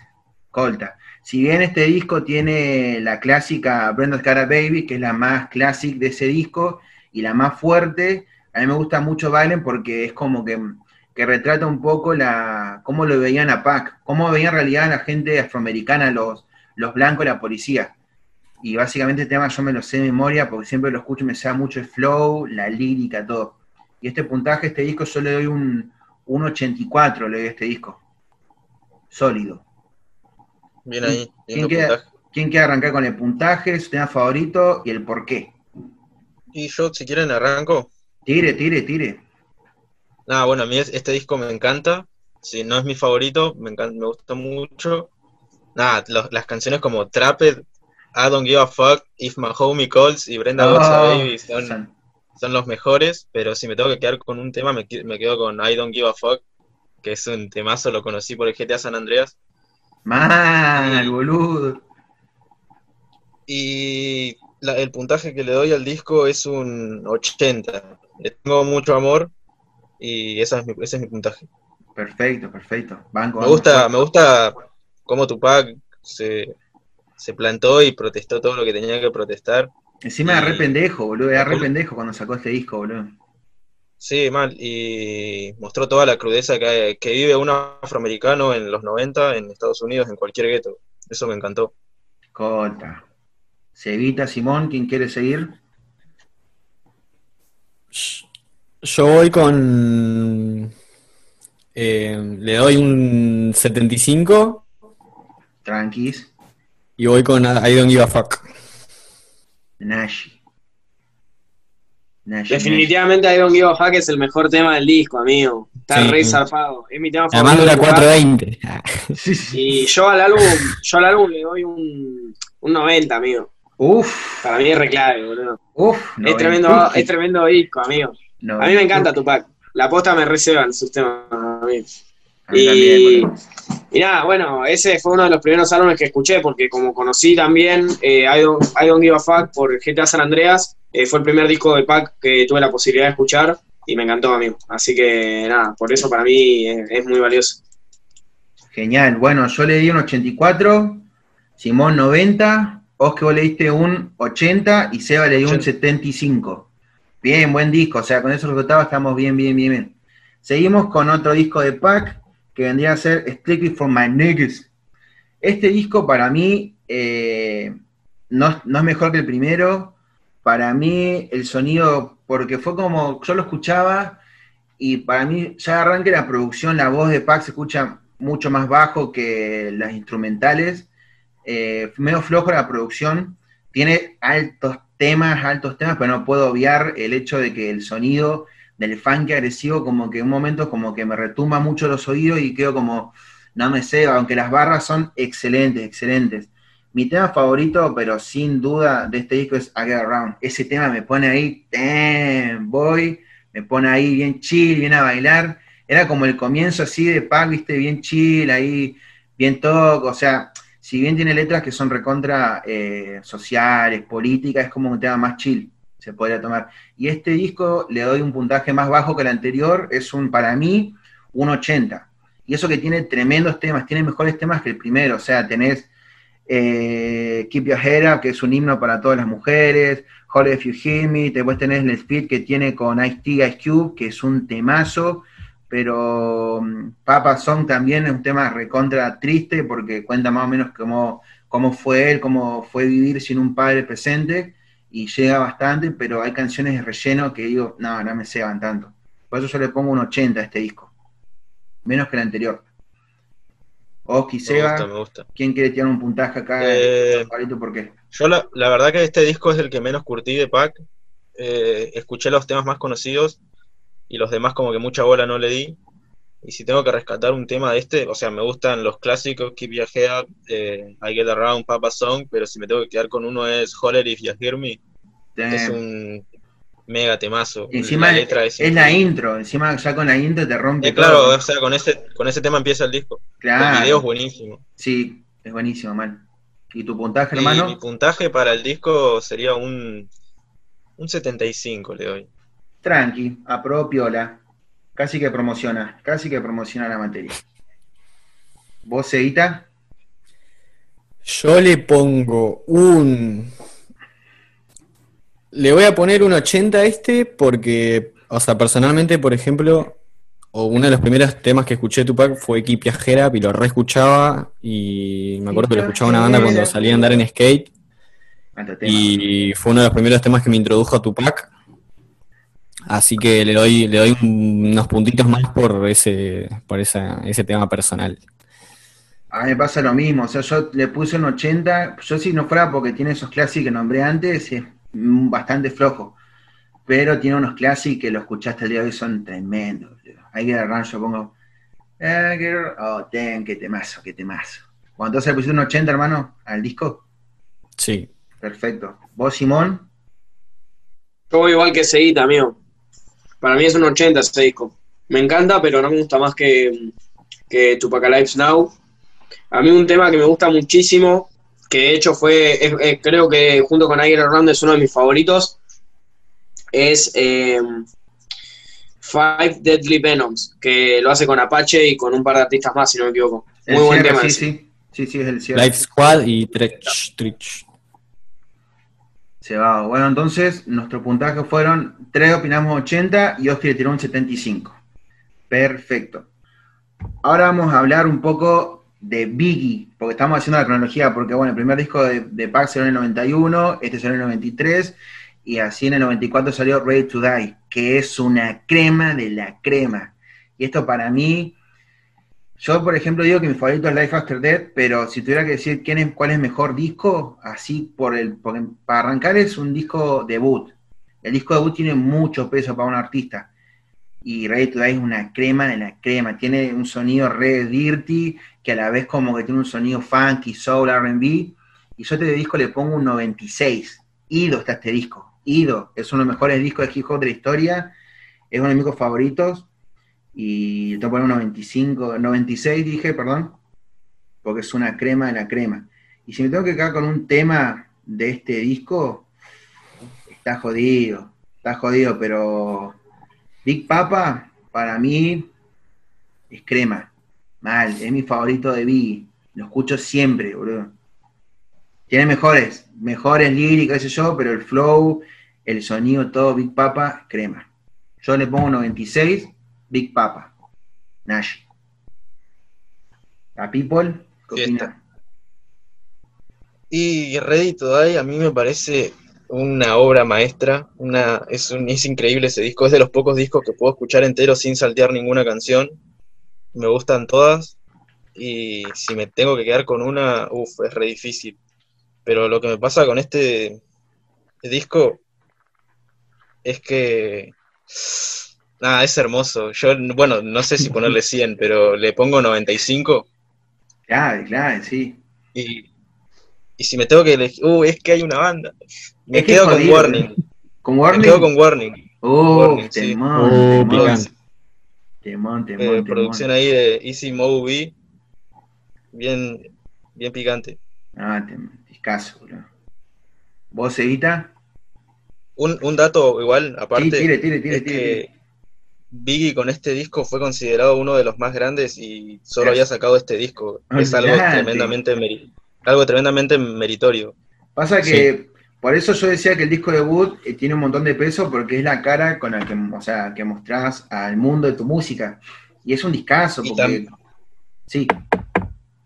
Speaker 1: Colta. Si bien este disco tiene la clásica Brenda Cara Baby, que es la más clásica de ese disco y la más fuerte, a mí me gusta mucho Violent porque es como que que retrata un poco la cómo lo veían a Pac, cómo veían en realidad a la gente afroamericana, los, los blancos, la policía. Y básicamente el tema yo me lo sé de memoria porque siempre lo escucho y me sea mucho el flow, la lírica, todo. Y este puntaje, este disco, yo le doy un, 84, le doy a este disco. Sólido.
Speaker 3: Bien ahí.
Speaker 1: ¿Quién, quiere, ¿Quién quiere arrancar con el puntaje, su tema favorito y el por qué?
Speaker 3: Y yo, si quieren, arranco.
Speaker 1: Tire, tire, tire.
Speaker 3: Nada, bueno, a mí este disco me encanta. Si no es mi favorito, me, encanta, me gusta mucho. Nada, las canciones como Trapped, I Don't Give a Fuck, If My Homie Calls y Brenda oh, Baby son, son, los mejores, pero si me tengo que quedar con un tema, me, quedo con I Don't Give a Fuck, que es un temazo, lo conocí por el GTA San Andreas.
Speaker 1: Mal, boludo.
Speaker 3: Y el puntaje que le doy al disco es un 80. Le tengo mucho amor, y ese es mi, ese es mi puntaje.
Speaker 1: Perfecto, perfecto.
Speaker 3: me gusta, me gusta cómo Tupac se, se plantó y protestó todo lo que tenía que protestar.
Speaker 1: Encima era re pendejo, boludo, era re pendejo cuando sacó este disco, boludo.
Speaker 3: Sí, mal, y mostró toda la crudeza que, que vive un afroamericano en los 90 en Estados Unidos, en cualquier gueto. Eso me encantó.
Speaker 1: Cota. Cevita, Simón, ¿quién quiere seguir?
Speaker 4: Yo voy con. Eh, le doy un 75.
Speaker 1: Tranquis.
Speaker 4: Y voy con I don't give a fuck.
Speaker 1: Nashi.
Speaker 5: Definitivamente I don't give a fuck es el mejor tema del disco, amigo. Está re zarpado. Es mi tema
Speaker 4: Además dura 420.
Speaker 5: y yo al álbum, yo al álbum le doy un, un 90, amigo.
Speaker 1: Uf.
Speaker 5: Para mí es re clave, boludo.
Speaker 1: Uf.
Speaker 5: Es tremendo, es tremendo disco, amigo a mí me encanta Tupac. La posta me reservan sus temas. mí.
Speaker 1: A mí
Speaker 5: Y,
Speaker 1: también,
Speaker 5: y nada, bueno, ese fue uno de los primeros álbumes que escuché, porque como conocí también eh, I, don't, I Don't Give a Fuck por GTA San Andreas, eh, fue el primer disco de Pac que tuve la posibilidad de escuchar y me encantó, amigo. Así que nada, por eso para mí es, es muy valioso.
Speaker 1: Genial. Bueno, yo le di un 84, Simón 90, Oscar vos le diste un 80 y Seba le dio un
Speaker 3: 80.
Speaker 1: 75. Bien, buen disco. O sea, con esos resultados estamos bien, bien, bien, bien. Seguimos con otro disco de Pac que vendría a ser Strictly for My Niggas. Este disco para mí eh, no, no es mejor que el primero. Para mí el sonido, porque fue como, yo lo escuchaba y para mí ya arranque la producción, la voz de Pac se escucha mucho más bajo que las instrumentales. Eh, medio flojo la producción. Tiene altos temas, altos temas, pero no puedo obviar el hecho de que el sonido del funk agresivo como que en un momento como que me retumba mucho los oídos y quedo como, no me sé, aunque las barras son excelentes, excelentes. Mi tema favorito, pero sin duda, de este disco es I Get Around. Ese tema me pone ahí, damn, boy, me pone ahí bien chill, bien a bailar. Era como el comienzo así de Pac, viste, bien chill, ahí, bien toco, o sea, si bien tiene letras que son recontra eh, sociales, políticas, es como un tema más chill, se podría tomar. Y este disco le doy un puntaje más bajo que el anterior, es un, para mí, un 80. Y eso que tiene tremendos temas, tiene mejores temas que el primero, o sea, tenés eh, Keep Your Head que es un himno para todas las mujeres, Holy If You Hear Me, después tenés el Speed que tiene con Ice-T, Ice Cube, que es un temazo, pero mm, Papa Song también es un tema recontra triste porque cuenta más o menos cómo, cómo fue él, cómo fue vivir sin un padre presente y llega bastante, pero hay canciones de relleno que digo, no, no me ceban tanto. Por eso yo le pongo un 80 a este disco, menos que el anterior. Oski,
Speaker 3: Me
Speaker 1: Seba,
Speaker 3: gusta, me gusta.
Speaker 1: ¿quién quiere tirar un puntaje acá?
Speaker 3: Eh,
Speaker 1: Favorito, ¿Por qué?
Speaker 3: Yo la, la verdad que este disco es el que menos curtí de Pac. Eh, escuché los temas más conocidos y los demás como que mucha bola no le di. Y si tengo que rescatar un tema de este, o sea, me gustan los clásicos, Keep Your Head Up, eh, I Get Around, Papa Song, pero si me tengo que quedar con uno es Holler If You Hear Me, que es un mega temazo.
Speaker 1: y encima
Speaker 3: la letra es,
Speaker 1: es la intro, encima ya con la intro te rompe
Speaker 3: Eh, claro,
Speaker 1: todo.
Speaker 3: o sea, con ese, con ese tema empieza el disco.
Speaker 1: Claro.
Speaker 3: El video es buenísimo.
Speaker 1: Sí, es buenísimo, man. ¿Y tu puntaje,
Speaker 3: Y
Speaker 1: hermano?
Speaker 3: mi puntaje para el disco sería un, un 75, le doy.
Speaker 1: Tranqui, aprobó piola. Casi que promociona, casi que promociona la materia. ¿Vos, Seguita?
Speaker 4: Yo le pongo un. Le voy a poner un 80 a este porque, o sea, personalmente, por ejemplo, o uno de los primeros temas que escuché de Tupac fue Head Up y lo reescuchaba y me acuerdo que lo escuchaba una banda cuando salía a andar en skate y fue uno de los primeros temas que me introdujo a Tupac. Así que le doy, le doy un- unos puntitos más por ese, por esa, ese tema personal.
Speaker 1: A mí me pasa lo mismo, o sea, yo le puse un 80, yo si no fuera porque tiene esos clásicos que nombré antes, es mm, bastante flojo, pero tiene unos clásicos que lo escuchaste el día de hoy, son tremendos. Hay que agarrar, yo pongo, "I get ar- oh, damn, qué temazo, qué temazo. Bueno, entonces le pusiste un 80, hermano, al disco,
Speaker 4: Sí.
Speaker 1: perfecto. ¿Vos, Simón?
Speaker 5: Yo voy igual que Seguita, amigo. Para mí es un 80 ese disco. Me encanta, pero no me gusta más que, que Tupac Lives Now. A mí un tema que me gusta muchísimo, que de hecho fue, es- es- creo que junto con Aguirre Round es uno de mis favoritos, es eh, Five Deadly Venoms, que lo hace con Apache y con un par de artistas más, si no me equivoco.
Speaker 1: El
Speaker 5: Muy buen
Speaker 1: cierre,
Speaker 5: tema.
Speaker 1: sí,
Speaker 5: ese.
Speaker 1: sí, sí, sí, es el cierre.
Speaker 4: Life Squad y Trech. Trech.
Speaker 1: Va. Bueno, entonces nuestro puntaje fueron, tres opinamos 80 y Oscar le tiró un 75. Perfecto. Ahora vamos a hablar un poco de Biggie, porque estamos haciendo la cronología, porque bueno, el primer disco de, de Pac salió en el 91, este salió en el 93, y así en el 94 salió Ready to Die, que es una crema de la crema. Y esto para mí, yo por ejemplo digo que mi favorito es Life After Death, pero si tuviera que decir quién es, cuál es mejor disco, así por el, porque para arrancar es un disco debut. El disco debut tiene mucho peso para un artista. Y Ready to Die es una crema de la crema. Tiene un sonido re dirty, que a la vez como que tiene un sonido funky, soul, RB. Y yo a este disco le pongo un 96. Ido está este disco. Ido. Es uno de los mejores discos de hip hop de la historia. Es uno de mis favoritos. Y le tengo que poner un 95, 96 dije, perdón, porque es una crema de la crema. Y si me tengo que quedar con un tema de este disco, está jodido, está jodido, pero Big Papa para mí es crema, mal, es mi favorito de Biggie, lo escucho siempre, boludo. Tiene mejores, mejores líricas, yo, pero el flow, el sonido, todo Big Papa, crema. Yo le pongo 96, Big Papa, Nash. A People, ¿qué opina?
Speaker 3: Y Ready to Die a mí me parece una obra maestra, una, es, un- es increíble ese disco, es de los pocos discos que puedo escuchar entero sin saltear ninguna canción, me gustan todas y si me tengo que quedar con una, uff, es re difícil. Pero lo que me pasa con este disco es que, nada, es hermoso. Yo, bueno, no sé si ponerle 100, pero le pongo 95
Speaker 1: Claro, claro, sí.
Speaker 3: y, y si me tengo que elegir, uh, es que hay una banda. Me
Speaker 1: Es que
Speaker 3: quedo con
Speaker 1: jodido,
Speaker 3: Warning.
Speaker 1: ¿Con
Speaker 3: Me
Speaker 1: Warning?
Speaker 3: quedo con Warning.
Speaker 1: Oh,
Speaker 3: Warning, sí.
Speaker 1: temón,
Speaker 4: Oh,
Speaker 1: temón, temón, temón,
Speaker 3: Eh,
Speaker 1: temón.
Speaker 3: producción ahí de Easy Movie. Bien, bien picante.
Speaker 1: Ah, tem- discazo, boludo. ¿Vos, Evita?
Speaker 3: Un, un dato igual, aparte,
Speaker 1: Sí, tire, tire, tire,
Speaker 3: es
Speaker 1: tire,
Speaker 3: que
Speaker 1: tire.
Speaker 3: Biggie con este disco fue considerado uno de los más grandes y solo había sacado este disco. Es algo tremendamente, algo tremendamente meritorio.
Speaker 1: Pasa que por eso yo decía que el disco de Wood eh, tiene un montón de peso porque es la cara con la que, o sea, que mostrás al mundo de tu música. Y es un discazo, porque. Sí,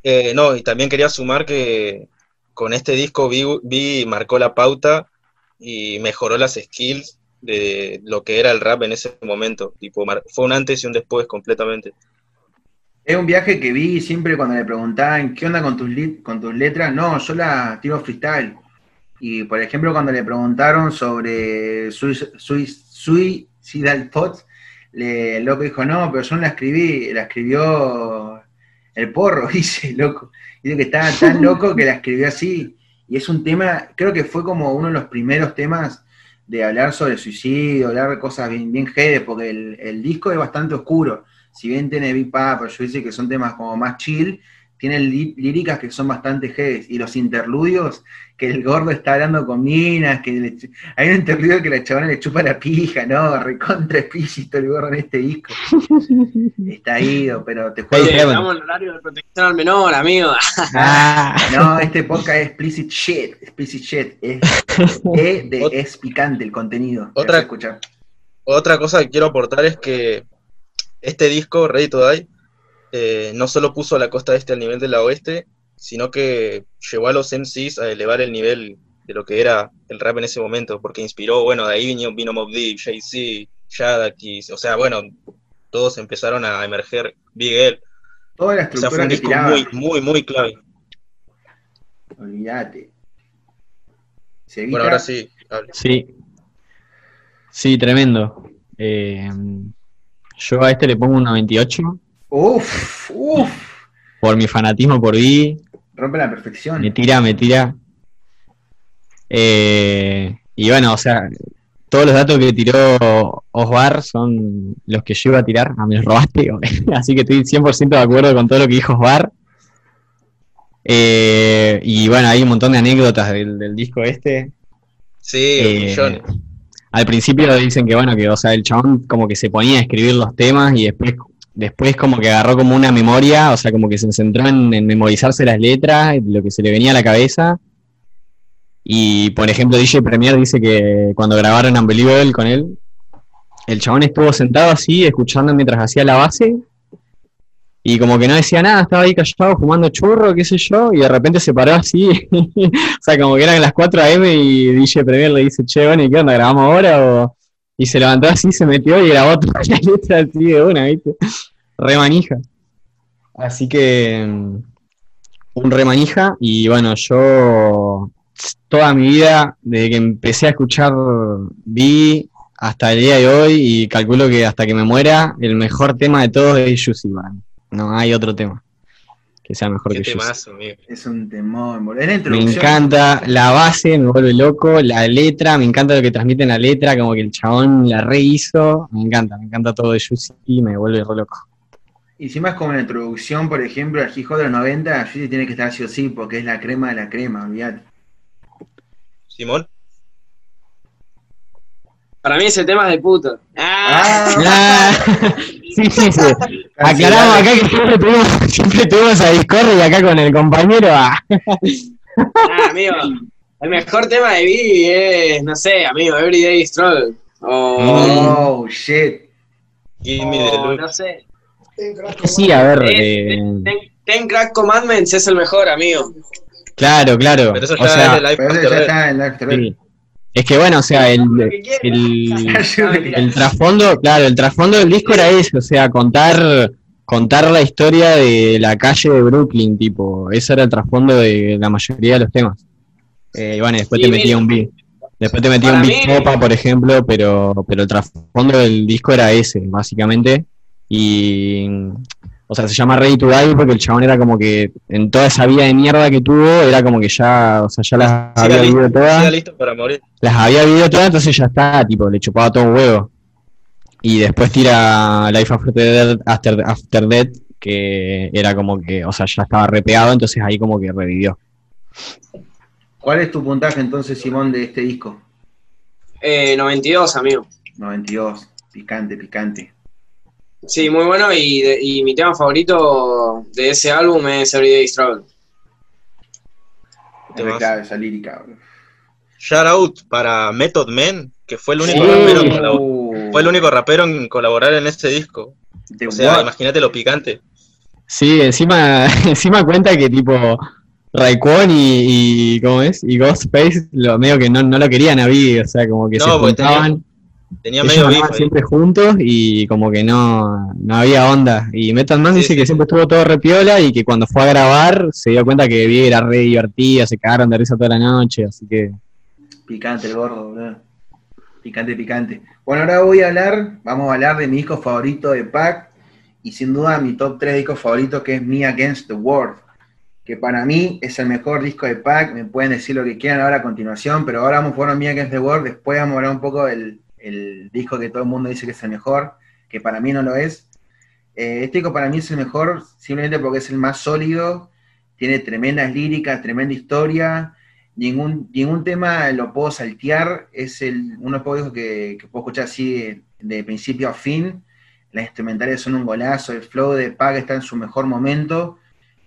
Speaker 3: Eh, no, y también quería sumar que con este disco Biggie marcó la pauta y mejoró las skills de lo que era el rap en ese momento. Tipo, fue un antes y un después completamente.
Speaker 1: es un viaje que vi siempre cuando le preguntaban, ¿qué onda con tus, con tus letras? No, yo la tiro freestyle. Y por ejemplo, cuando le preguntaron sobre Sui- Sui- Suicidal Thoughts, le, el loco dijo, no, pero yo no la escribí, la escribió el porro, dice, loco. Dice que estaba tan loco que la escribió así. Y es un tema, creo que fue como uno de los primeros temas de hablar sobre suicidio, hablar de cosas bien, bien jede, porque el, el disco es bastante oscuro. Si bien tiene Big Papa, yo dice que son temas como más chill, tiene lí- líricas que son bastante jedes. Y los interludios, que el gordo está hablando con minas, que le- hay un interludio que la chabona le chupa la pija, ¿no? Recontra explícito el gordo en este disco. Está ido, pero te juego.
Speaker 5: Oye, estamos en horario de protección al menor, amigo.
Speaker 4: Ah,
Speaker 1: No, este podcast es explicit shit, explicit shit. Es, E de- es picante el contenido.
Speaker 3: Otra-
Speaker 1: escuchar.
Speaker 3: Otra cosa que quiero aportar es que este disco, Ready to Die, eh, no solo puso a la costa este al nivel de la oeste, sino que llevó a los MCs a elevar el nivel de lo que era el rap en ese momento, porque inspiró, bueno, de ahí vino, vino Mobb Deep, Jay-Z, Jadakiss, o sea, bueno, todos empezaron a emerger, Big L,
Speaker 1: Toda la
Speaker 3: o sea,
Speaker 1: estructura
Speaker 3: fue un
Speaker 1: que
Speaker 3: disco
Speaker 1: tiraba.
Speaker 3: muy, muy, muy clave.
Speaker 1: Olvídate.
Speaker 3: Bueno, ahora sí, hable.
Speaker 4: sí. Sí, tremendo. Eh, yo a este le pongo un 98
Speaker 1: Uf, uf.
Speaker 4: por mi fanatismo por Vi.
Speaker 1: Rompe la perfección.
Speaker 4: Me tira, me tira. Eh, y bueno, o sea, todos los datos que tiró Osbar son los que yo iba a tirar. A mí los robaste. Así que estoy 100% de acuerdo con todo lo que dijo Osbar. Eh, y bueno, hay un montón de anécdotas del, del disco este.
Speaker 3: Sí,
Speaker 4: Eh,
Speaker 3: millones.
Speaker 4: al principio dicen que bueno, que o sea, el chabón como que se ponía a escribir los temas y después, después como que agarró como una memoria, o sea, como que se centró en, memorizarse las letras, lo que se le venía a la cabeza. Y por ejemplo, DJ Premier dice que cuando grabaron Unbelievable con él, el chabón estuvo sentado así, escuchando mientras hacía la base, y como que no decía nada, estaba ahí callado fumando churro, qué sé yo, y de repente se paró así, o sea, como que eran las 4 a.m. y DJ Premier le dice, che, bueno, ¿y qué onda? ¿Grabamos ahora? O... Y se levantó así, se metió y grabó toda la letra así de una, ¿viste? Re manija. Así que, mm, un re manija, y bueno, yo toda mi vida, desde que empecé a escuchar Vi hasta el día de hoy, y calculo que hasta que me muera, el mejor tema de todos es Juicy. No hay otro tema. Que sea mejor
Speaker 3: Qué
Speaker 4: que
Speaker 3: amigo.
Speaker 1: Es un boludo. Es la
Speaker 4: Me encanta la base, me vuelve loco, la letra, me encanta lo que transmite en la letra, como que el chabón la rehizo, me encanta, me encanta todo de Juicy y me vuelve re loco.
Speaker 1: Y si más como la introducción, por ejemplo, al hip hop de los 90, Juicy tiene que estar sí o sí, porque es la crema de la crema, olvídate.
Speaker 3: Simón.
Speaker 5: Para mí ese tema es de puto. Ah,
Speaker 4: Ah, sí, sí, sí. Aclaramos acá que siempre tuvimos, siempre tuvimos esa discordia y acá con el compañero. ah.
Speaker 5: ah, amigo. El mejor tema de Biggie es, no sé, amigo, Everyday Struggle. O,
Speaker 1: Oh, shit.
Speaker 3: Give me the
Speaker 5: o
Speaker 3: look.
Speaker 5: no sé.
Speaker 4: Sí, a ver,
Speaker 5: Eh,
Speaker 4: eh,
Speaker 5: Ten, Ten Crack Commandments es el mejor, amigo.
Speaker 4: claro, claro.
Speaker 3: Pero eso
Speaker 4: O
Speaker 3: ya
Speaker 1: Pero está en Death.
Speaker 4: sí. Es que bueno, o sea, el, el, trasfondo, claro, el trasfondo del disco era eso, o sea, contar contar la historia de la calle de Brooklyn, tipo, ese era el trasfondo de la mayoría de los temas. Eh, y bueno, después te
Speaker 5: mira,
Speaker 4: metía un beat. Después te metía un beat
Speaker 5: mí-
Speaker 4: Copa, por ejemplo, pero, pero el trasfondo del disco era ese, básicamente. Y, o sea, se llama Ready to Die porque el chabón era como que en toda esa vida de mierda que tuvo, era como que ya, o sea, ya las
Speaker 3: Siga
Speaker 4: había
Speaker 3: listo,
Speaker 4: vivido todas
Speaker 3: listo para morir.
Speaker 4: las había vivido todas, entonces ya está, tipo, le chupaba todo un huevo. Y después tira Life After Death, After, After Death, que era como que, o sea, ya estaba repeado, entonces ahí como que revivió.
Speaker 1: ¿Cuál es tu puntaje entonces, Simón, de este disco?
Speaker 5: Eh, 92, amigo.
Speaker 1: 92. Picante, picante.
Speaker 5: Sí, muy bueno. Y, de- y mi tema favorito de ese álbum es Everyday Struggle.
Speaker 1: Es clave esa lírica, bro.
Speaker 3: Shout out para Method Man, que fue el único
Speaker 4: Sí.
Speaker 3: rapero en
Speaker 1: Uh,
Speaker 3: fue el único rapero en colaborar en este disco.
Speaker 1: The
Speaker 3: O sea, imagínate lo picante.
Speaker 4: Sí, encima, encima cuenta que tipo Raekwon y, y ¿cómo es? Y Ghostface lo medio que no, no lo querían a Biggie, o sea, como que
Speaker 3: No,
Speaker 4: se juntaban,
Speaker 3: Tenía
Speaker 4: ellos
Speaker 3: medio ahí.
Speaker 4: siempre juntos y como que no, no había onda. Y Metal Man
Speaker 3: Sí,
Speaker 4: dice
Speaker 3: sí,
Speaker 4: que
Speaker 3: sí.
Speaker 4: siempre estuvo todo repiola y que cuando fue a grabar se dio cuenta que Biggie era re divertida, se cagaron de risa toda la noche, así que
Speaker 1: Picante el gordo, bro. Picante, picante. Bueno, ahora voy a hablar, vamos a hablar de mi disco favorito de Pac y sin duda mi top 3 discos favoritos que es Me Against the World, que para mí es el mejor disco de Pac, me pueden decir lo que quieran ahora a continuación, pero ahora vamos por Me Against the World, después vamos a hablar un poco del el disco que todo el mundo dice que es el mejor, que para mí no lo es. Eh, este disco para mí es el mejor simplemente porque es el más sólido, tiene tremendas líricas, tremenda historia, ningún, ningún tema lo puedo saltear, es el, uno de los que, puedo escuchar así de, principio a fin, las instrumentales son un golazo, el flow de Pac está en su mejor momento,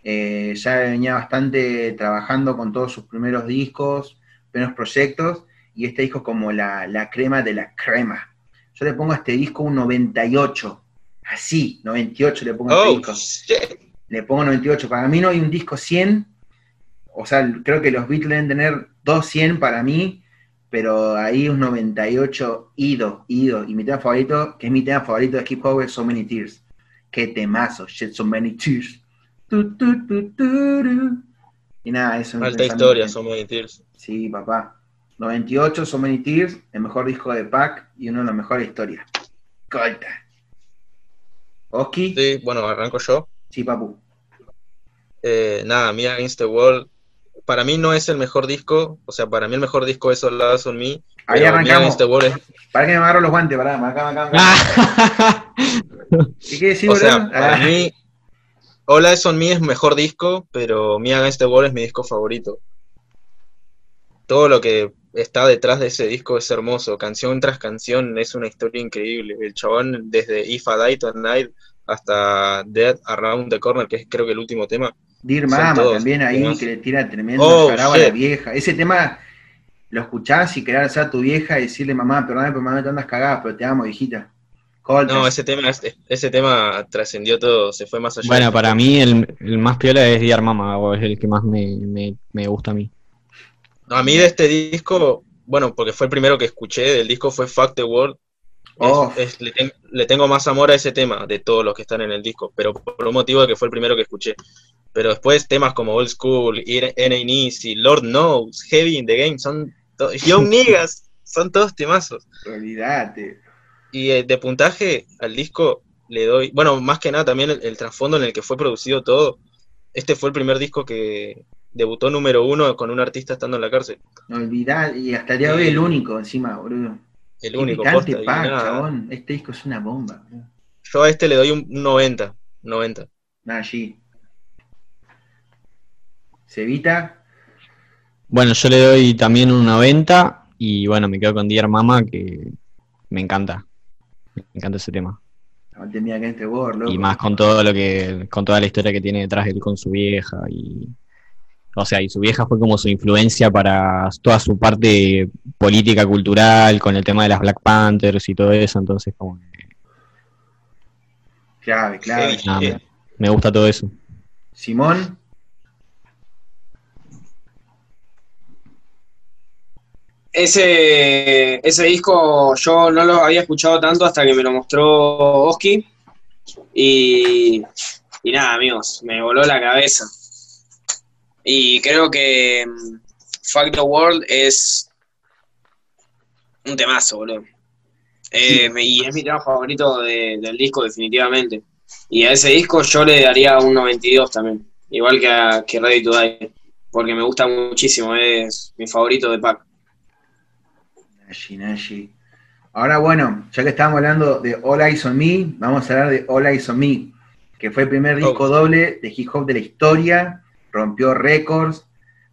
Speaker 1: eh, ya venía bastante trabajando con todos sus primeros discos, primeros proyectos, y este disco como la, la crema de la crema. Yo le pongo a este disco un 98, así, 98 le pongo a este
Speaker 3: Oh,
Speaker 1: disco
Speaker 3: shit.
Speaker 1: le pongo 98. Para mí no hay un disco 100. O sea, creo que los Beatles deben tener dos 100 para mí, pero ahí un 98 ido, ido. Y mi tema favorito, que es mi tema favorito de Hip Hop, es So Many Tears. Qué temazo, shit, So Many Tears. Tu, tu, tu, Y nada, eso
Speaker 3: Alta historia, son Many Tears.
Speaker 1: Sí, papá. 98, So Many Tears, el mejor disco de Pac y uno de los mejores historias. Corta. Oski, sí,
Speaker 3: Sí, bueno, arranco yo.
Speaker 1: papu.
Speaker 3: Eh, nada, Me Against the World. Para mí no es el mejor disco, o sea, para mí el mejor disco es All Eyes on Me.
Speaker 1: Ahí arrancamos.
Speaker 3: World es-
Speaker 1: Para que me agarro los guantes, pará, acá, acá, acá.
Speaker 4: Ah.
Speaker 1: ¿Qué quiere decir,
Speaker 3: o sea, para
Speaker 1: Ah,
Speaker 3: mí All Eyes on Me es mejor disco, pero Me Against the World es mi disco favorito. Todo lo que está detrás de ese disco es hermoso, canción tras canción es una historia increíble. El chabón desde If I Die Tonight hasta Dead Around the Corner, que es creo que el último tema.
Speaker 1: Dear Mama
Speaker 3: todos
Speaker 1: también ahí, que le tira tremendo
Speaker 3: Oh,
Speaker 1: a la vieja. Ese tema lo escuchás y querés ser a tu vieja y decirle, mamá, perdóname, pero mamá te andas cagada, pero te amo, viejita. Coltas.
Speaker 3: No, ese tema, ese tema trascendió todo, se fue más allá.
Speaker 4: Bueno, para mí el, el más piola es Dear Mama, o es el que más me, me, me gusta a mí.
Speaker 3: A mí de este disco, bueno, porque fue el primero que escuché del disco, fue Fuck the World.
Speaker 1: Oh.
Speaker 3: es- le, ten- le tengo más amor a ese tema de todos los que están en el disco, pero por un motivo de que fue el primero que escuché. Pero después temas como Old School, N.A. Easy, Lord Knows, Heavy in the Game, son Young Niggas, son todos temazos.
Speaker 1: Olvídate.
Speaker 3: Y eh, de puntaje al disco le doy, bueno, más que nada también el, el trasfondo en el que fue producido todo. este fue el primer disco que debutó número uno con un artista estando en la cárcel.
Speaker 1: No olvidar, y hasta el día de hoy el único encima, boludo.
Speaker 3: El único.
Speaker 1: picante,
Speaker 3: posta, y
Speaker 1: pa,
Speaker 3: nada.
Speaker 1: chabón. Este disco es una bomba, boludo.
Speaker 3: Yo a este le doy un 90. 90.
Speaker 1: Nada, allí. Se evita.
Speaker 4: Bueno, yo le doy también un 90 y bueno, me quedo con Dear Mama que me encanta. Me encanta ese tema.
Speaker 1: Tenía que este loco.
Speaker 4: Y más con todo lo que, con toda la historia que tiene detrás él con su vieja y o sea, y su vieja fue como su influencia para toda su parte política cultural, con el tema de las Black Panthers y todo eso, entonces como que,
Speaker 1: Clave, clave.
Speaker 4: Nada, me, me gusta todo eso.
Speaker 1: Simón.
Speaker 5: Ese, ese disco yo no lo había escuchado tanto hasta que me lo mostró Oski. Y, y nada, amigos, me voló la cabeza. Y creo que mm, Fuck the World es un temazo, boludo. Eh, y es mi tema favorito de- del disco, definitivamente. Y a ese disco yo le daría un 92 también, igual que a que Ready to Die, porque me gusta muchísimo, es mi favorito de Pac.
Speaker 1: Nashi, Nashi. Ahora, bueno, ya que estábamos hablando de All Eyes on Me, vamos a hablar de All Eyes on Me, que fue el primer disco
Speaker 3: Oh.
Speaker 1: doble de hip hop de la historia, rompió récords,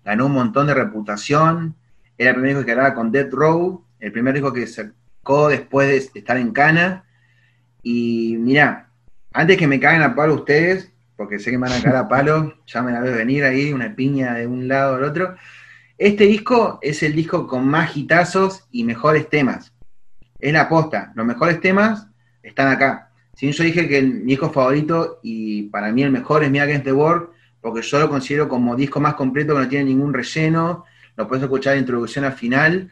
Speaker 1: ganó un montón de reputación, era el primer disco que grababa con Death Row, el primer disco que sacó después de estar en Cana. Y mirá, antes que me caigan a palo ustedes, porque sé que me van a caer a palo, ya me la veo venir ahí, una piña de un lado al otro. Este disco es el disco con más hitazos y mejores temas. Es la aposta. Los mejores temas están acá. Si yo dije que el- mi disco favorito y para mí el mejor es Mi Against the World, porque yo lo considero como disco más completo que no tiene ningún relleno, lo puedes escuchar de introducción a final,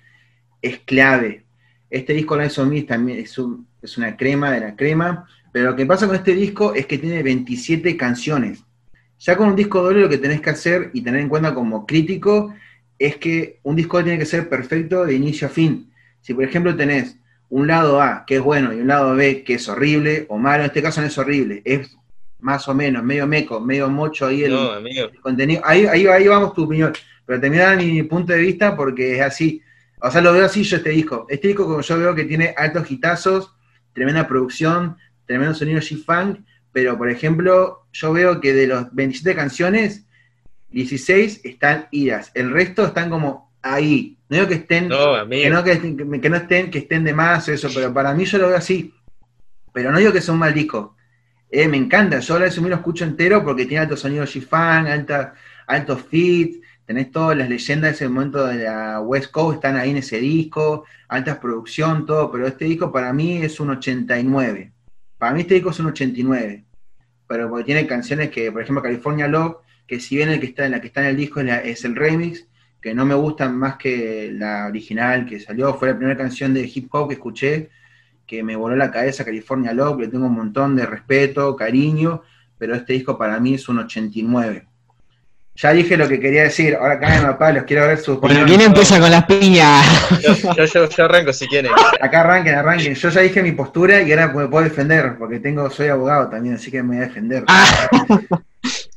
Speaker 1: es clave. Este disco Lies Me también es, un- es una crema de la crema, pero lo que pasa con este disco es que tiene 27 canciones. Ya con un disco doble lo que tenés que hacer y tener en cuenta como crítico es que un disco tiene que ser perfecto de inicio a fin. Si por ejemplo tenés un lado A que es bueno y un lado B que es horrible o malo, en este caso no es horrible, es más o menos, medio meco, medio mocho ahí el,
Speaker 3: No, amigo.
Speaker 1: el contenido. Ahí, ahí, ahí vamos tu opinión. Pero te voy a dar mi punto de vista porque es así. O sea, lo veo así yo este disco. Este disco como yo veo que tiene altos hitazos, tremenda producción, tremendo sonido G-Funk, pero por ejemplo, yo veo que de los 27 canciones, 16 están idas. El resto están como ahí. No digo que estén
Speaker 3: No,
Speaker 1: que no, que, estén- que no estén, que estén de más o eso, pero para mí yo lo veo así. Pero no digo que sea un mal disco. Eh, me encanta, yo ahora eso lo escucho entero porque tiene altos sonidos alta, altos feats, tenés todas las leyendas de ese momento de la West Coast, están ahí en ese disco, altas producción, todo, pero este disco para mí es un 89. Para mí este disco es un 89. Pero porque tiene canciones que, por ejemplo, California Love, que si bien el que está la que está en el disco es, la- es el remix, que no me gustan más que la original que salió, fue la primera canción de hip hop que escuché, que me voló la cabeza, California Love, le tengo un montón de respeto, cariño, pero este disco para mí es un 89. Ya dije lo que quería decir, ahora cáganme a palos, quiero ver sus
Speaker 4: Bueno. ¿quién empieza con las piñas?
Speaker 3: Yo, yo, yo- yo arranco si quieren.
Speaker 1: Acá arranquen, arranquen. Yo ya dije mi postura y ahora me puedo defender, porque tengo, soy abogado también, así que me voy a defender.
Speaker 4: Ah,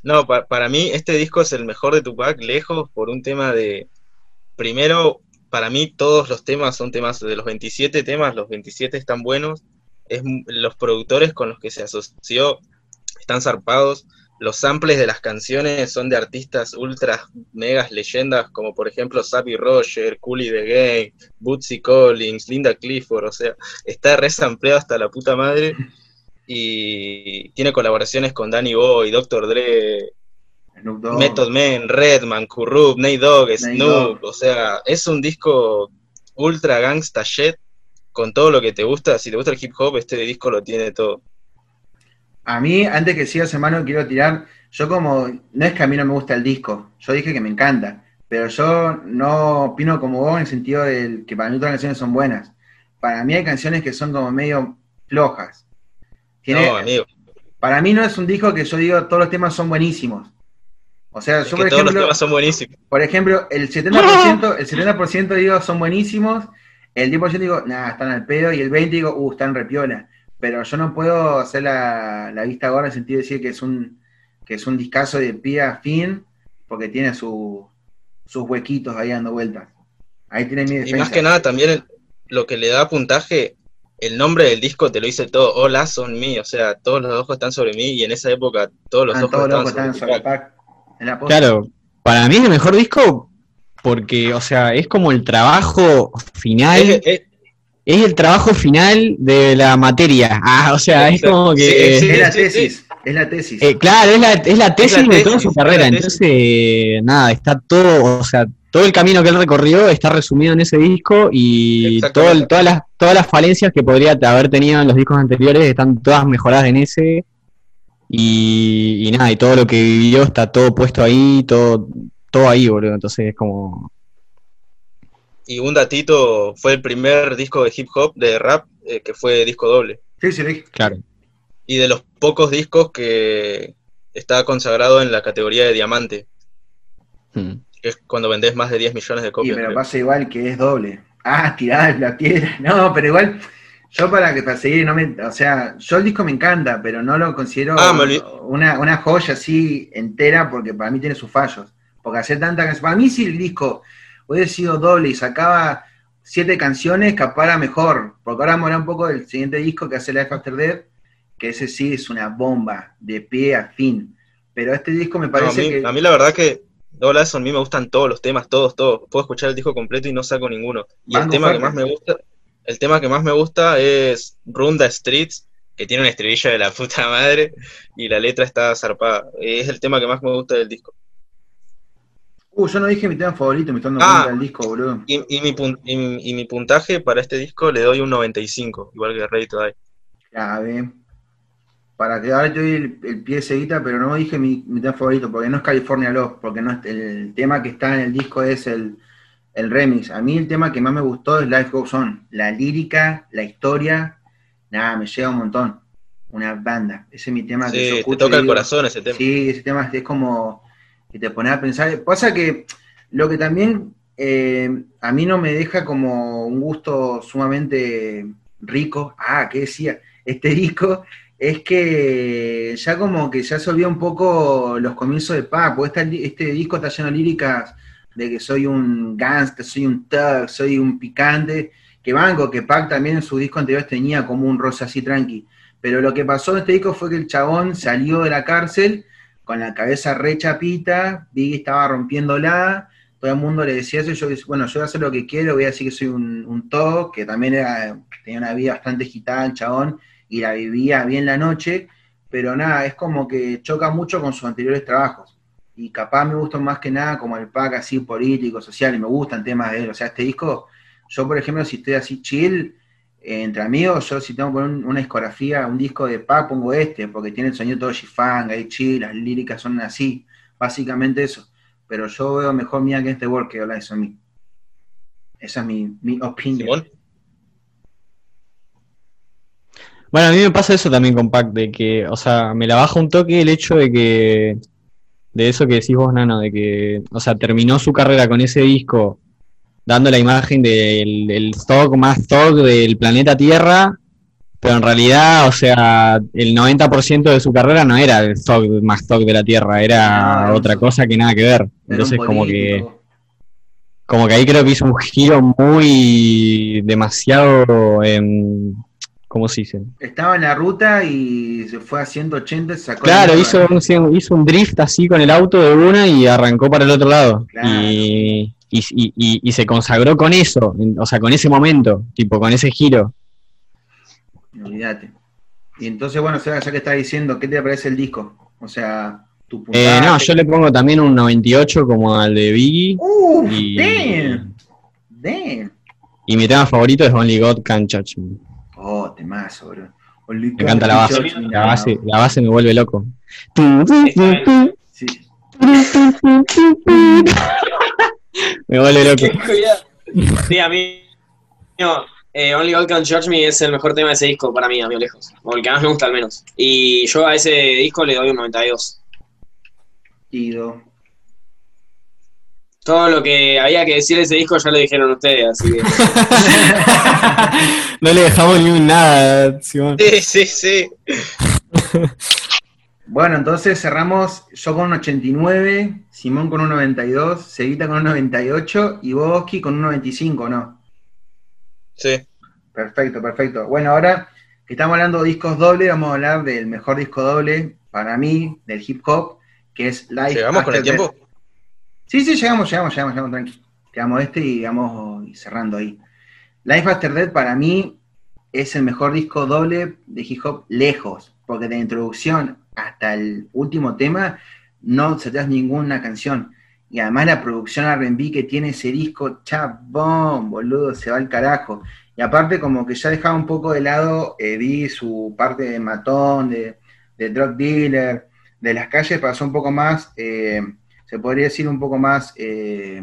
Speaker 3: No, pa- para mí este disco es el mejor de Tupac, lejos, por un tema de... Primero, para mí todos los temas son temas de los 27 temas, los 27 están buenos. Es, los productores con los que se asoció están zarpados. Los samples de las canciones son de artistas ultra megas leyendas, como por ejemplo Sappy Roger, Cooley the Game, Bootsy Collins, Linda Clifford, o sea, está resampleado hasta la puta madre. Y tiene colaboraciones con Danny Boy, Dr. Dre. Method Man, Redman, Kurup, Nate Dogg, Snoop, o sea, es un disco ultra gangsta shit con todo lo que te gusta. Si te gusta el hip hop, este disco lo tiene todo.
Speaker 1: A mí, antes que sigas hermano, quiero tirar, yo como, no es que a mí no me gusta el disco, yo dije que me encanta, pero yo no opino como vos en el sentido de que para mí todas las canciones son buenas. Para mí hay canciones que son como medio flojas. Tiene,
Speaker 3: No, amigo.
Speaker 1: para mí no es un disco que yo digo todos los temas son buenísimos. O sea,
Speaker 3: Es
Speaker 1: yo
Speaker 3: que
Speaker 1: por
Speaker 3: todos los
Speaker 1: ejemplo,
Speaker 3: temas son buenísimos.
Speaker 1: por ejemplo, el 70%, el 70% digo son buenísimos, el 10% digo, nada, están al pedo, y el 20% digo, uh, están repiola. Pero yo no puedo hacer la, la vista gorda en el sentido de decir que es un que es un discazo de pie a fin, porque tiene su- sus huequitos ahí dando vueltas. Ahí tiene mi
Speaker 3: Y
Speaker 1: defensa.
Speaker 3: más que nada también el- lo que le da puntaje, el nombre del disco te lo dice todo, All Eyes on Me, o sea, todos los ojos están sobre mí y en esa época todos los
Speaker 1: Están
Speaker 3: ojos
Speaker 1: todos
Speaker 3: estaban
Speaker 1: locos,
Speaker 3: sobre
Speaker 1: están sobre. Pac. La.
Speaker 4: Claro, para mí es el mejor disco porque, o sea, es como el trabajo final,
Speaker 3: Es- es-
Speaker 4: es el trabajo final de la materia. Ah, o sea, es como que...
Speaker 3: Sí, sí,
Speaker 1: es la tesis, es la tesis.
Speaker 4: Eh, claro, es la, es la tesis de
Speaker 3: tesis,
Speaker 4: toda su
Speaker 3: la
Speaker 4: carrera. Entonces, nada, está todo, o sea, todo el camino que él recorrió está resumido en ese disco y todo el- todas, las, todas las falencias que podría haber tenido en los discos anteriores están todas mejoradas en ese. Y, y nada, y todo lo que vivió está todo puesto ahí, todo, todo ahí, boludo. Entonces es como.
Speaker 3: y un datito, fue el primer disco de hip hop, de rap, eh, que fue disco doble.
Speaker 1: Sí, sí, dije.
Speaker 4: Claro.
Speaker 3: Y de los pocos discos que está consagrado en la categoría de diamante,
Speaker 4: Mm.
Speaker 3: que es cuando vendés más de 10 millones de
Speaker 1: Y
Speaker 3: copias.
Speaker 1: pero
Speaker 3: creo.
Speaker 1: pasa igual que es doble. Ah, tirá la piedra. No, pero igual, yo para que para seguir, no me, o sea, yo el disco me encanta, pero no lo considero
Speaker 3: Ah,
Speaker 1: una, una joya así entera, porque para mí tiene sus fallos. Porque hacer tanta canción, para mí si el disco hubiera sido doble y sacaba siete canciones, capaz era mejor. Porque ahora vamos a hablar un poco del siguiente disco que hace Life After Death, que ese sí es una bomba, de pie a fin. Pero este disco me
Speaker 3: No, a,
Speaker 1: parece
Speaker 3: mí,
Speaker 1: que...
Speaker 3: a mí la verdad que Double Eyes on Me me gustan todos los temas, todos, todos. Puedo escuchar el disco completo y no saco ninguno. Y el tema que más me gusta, el tema que más me gusta es Runda Streets, que tiene un estribillo de la puta madre y la letra está zarpada. Es el tema que más me gusta del disco.
Speaker 1: Uh, yo no dije mi tema favorito, me estoy dando
Speaker 3: Ah.
Speaker 1: cuenta del disco, boludo.
Speaker 3: Y, y mi pun- y mi- y mi puntaje para este disco le doy un 95, igual que Ready to Die.
Speaker 1: Clave. Para que ahora te doy el, el pie seguita, pero no dije mi, mi tema favorito, porque no es California Love, porque no es, el tema que está en el disco es el, el remix. A mí el tema que más me gustó es Life Goes On. La lírica, la historia, nada, me llega un montón. Una banda. Ese es mi tema que yo
Speaker 3: Sí, te
Speaker 1: escucho
Speaker 3: toca el
Speaker 1: digo,
Speaker 3: corazón ese tema.
Speaker 1: Sí, ese tema es como que te pone a pensar. Pasa que lo que también eh, a mí no me deja como un gusto sumamente rico. Ah, ¿qué decía? Este disco es que ya como que ya se olvida un poco los comienzos de porque este, este disco está lleno de líricas de que soy un gangster, soy un thug, soy un picante, que banco, que Pac también en sus discos anteriores tenía como un rosa así tranqui. Pero lo que pasó en este disco fue que el chabón salió de la cárcel con la cabeza re chapita, Biggie estaba rompiéndola, todo el mundo le decía eso, y yo, bueno, yo voy a hacer lo que quiero, voy a decir que soy un, un que también era, tenía una vida bastante agitada el chabón, y la vivía bien la noche, pero nada, es como que choca mucho con sus anteriores trabajos. Y capaz me gustan más que nada como el pack así político, social, y me gustan temas de él. O sea, este disco, yo por ejemplo, si estoy así chill, eh, entre amigos, yo si tengo que poner un- una discografía, un disco de pack, pongo este, porque tiene el sonido todo G-Funk, ahí chill, las líricas son así, básicamente eso. Pero yo veo mejor Mía que este World que Lies on Me. Esa es mi, mi opinión.
Speaker 4: Bueno, a mí me pasa eso también con Pac, de que, o sea, me la baja un toque el hecho de que, de eso que decís vos, Nano, de que, o sea, terminó su carrera con ese disco dando la imagen del, del Thug más Thug del planeta Tierra, pero en realidad, o sea, el 90% de su carrera no era el Thug más Thug de la Tierra, era
Speaker 1: No,
Speaker 4: otra cosa que nada que ver. Entonces, como que, como que ahí creo que hizo un giro muy demasiado, em, ¿cómo se dice?
Speaker 1: Estaba en la ruta y se fue a 180, se sacó
Speaker 4: Claro,
Speaker 1: la
Speaker 4: hizo, un- hizo un drift así con el auto de una y arrancó para el otro lado.
Speaker 1: Claro.
Speaker 4: Y, y, y- y- y se consagró con eso, o sea, con ese momento, tipo, con ese giro.
Speaker 1: Olvídate. Y entonces, bueno, ya que estás diciendo, ¿qué te parece el disco? O sea, tu
Speaker 4: Eh,
Speaker 1: puntaje.
Speaker 4: no, yo le pongo también un 98 como al de Biggie. Y,
Speaker 1: ¡Damn! ¡Damn!
Speaker 4: y mi tema favorito es Only God Can Touch Me.
Speaker 1: Oh, temazo, bro.
Speaker 4: Me encanta la base. La base, la base me vuelve loco.
Speaker 1: Sí.
Speaker 4: Me vuelve loco.
Speaker 5: Sí, a mí. no, eh, Only God Can Judge Me es el mejor tema de ese disco para mí, a mí lejos. O el que más me gusta al menos. Y yo a ese disco le doy un 92.
Speaker 1: Ido.
Speaker 5: Todo lo que había que decir de ese disco ya lo dijeron ustedes, así que.
Speaker 4: no le dejamos ni un nada, Simón.
Speaker 3: Sí, sí, sí.
Speaker 1: Bueno, entonces cerramos yo con un 89, Simón con un 92, Seguita con un 98 y Boski con un 95, ¿no?
Speaker 3: Sí.
Speaker 1: Perfecto, perfecto. Bueno, ahora que estamos hablando de discos dobles, vamos a hablar del mejor disco doble para mí, del hip hop, que es Life
Speaker 3: ¿Llegamos con el tiempo?
Speaker 1: Death. Sí, sí, llegamos, llegamos, llegamos, llegamos, tranqui. Quedamos este y vamos cerrando ahí. Life After Death para mí es el mejor disco doble de hip hop lejos, porque de introducción hasta el último tema no se ninguna canción. Y además la producción R&B que tiene ese disco, chabón, boludo, se va al carajo. Y aparte como que ya dejaba un poco de lado, eh, su parte de matón, de, de drug dealer, de las calles, pasó un poco más, eh, se podría decir un poco más, eh,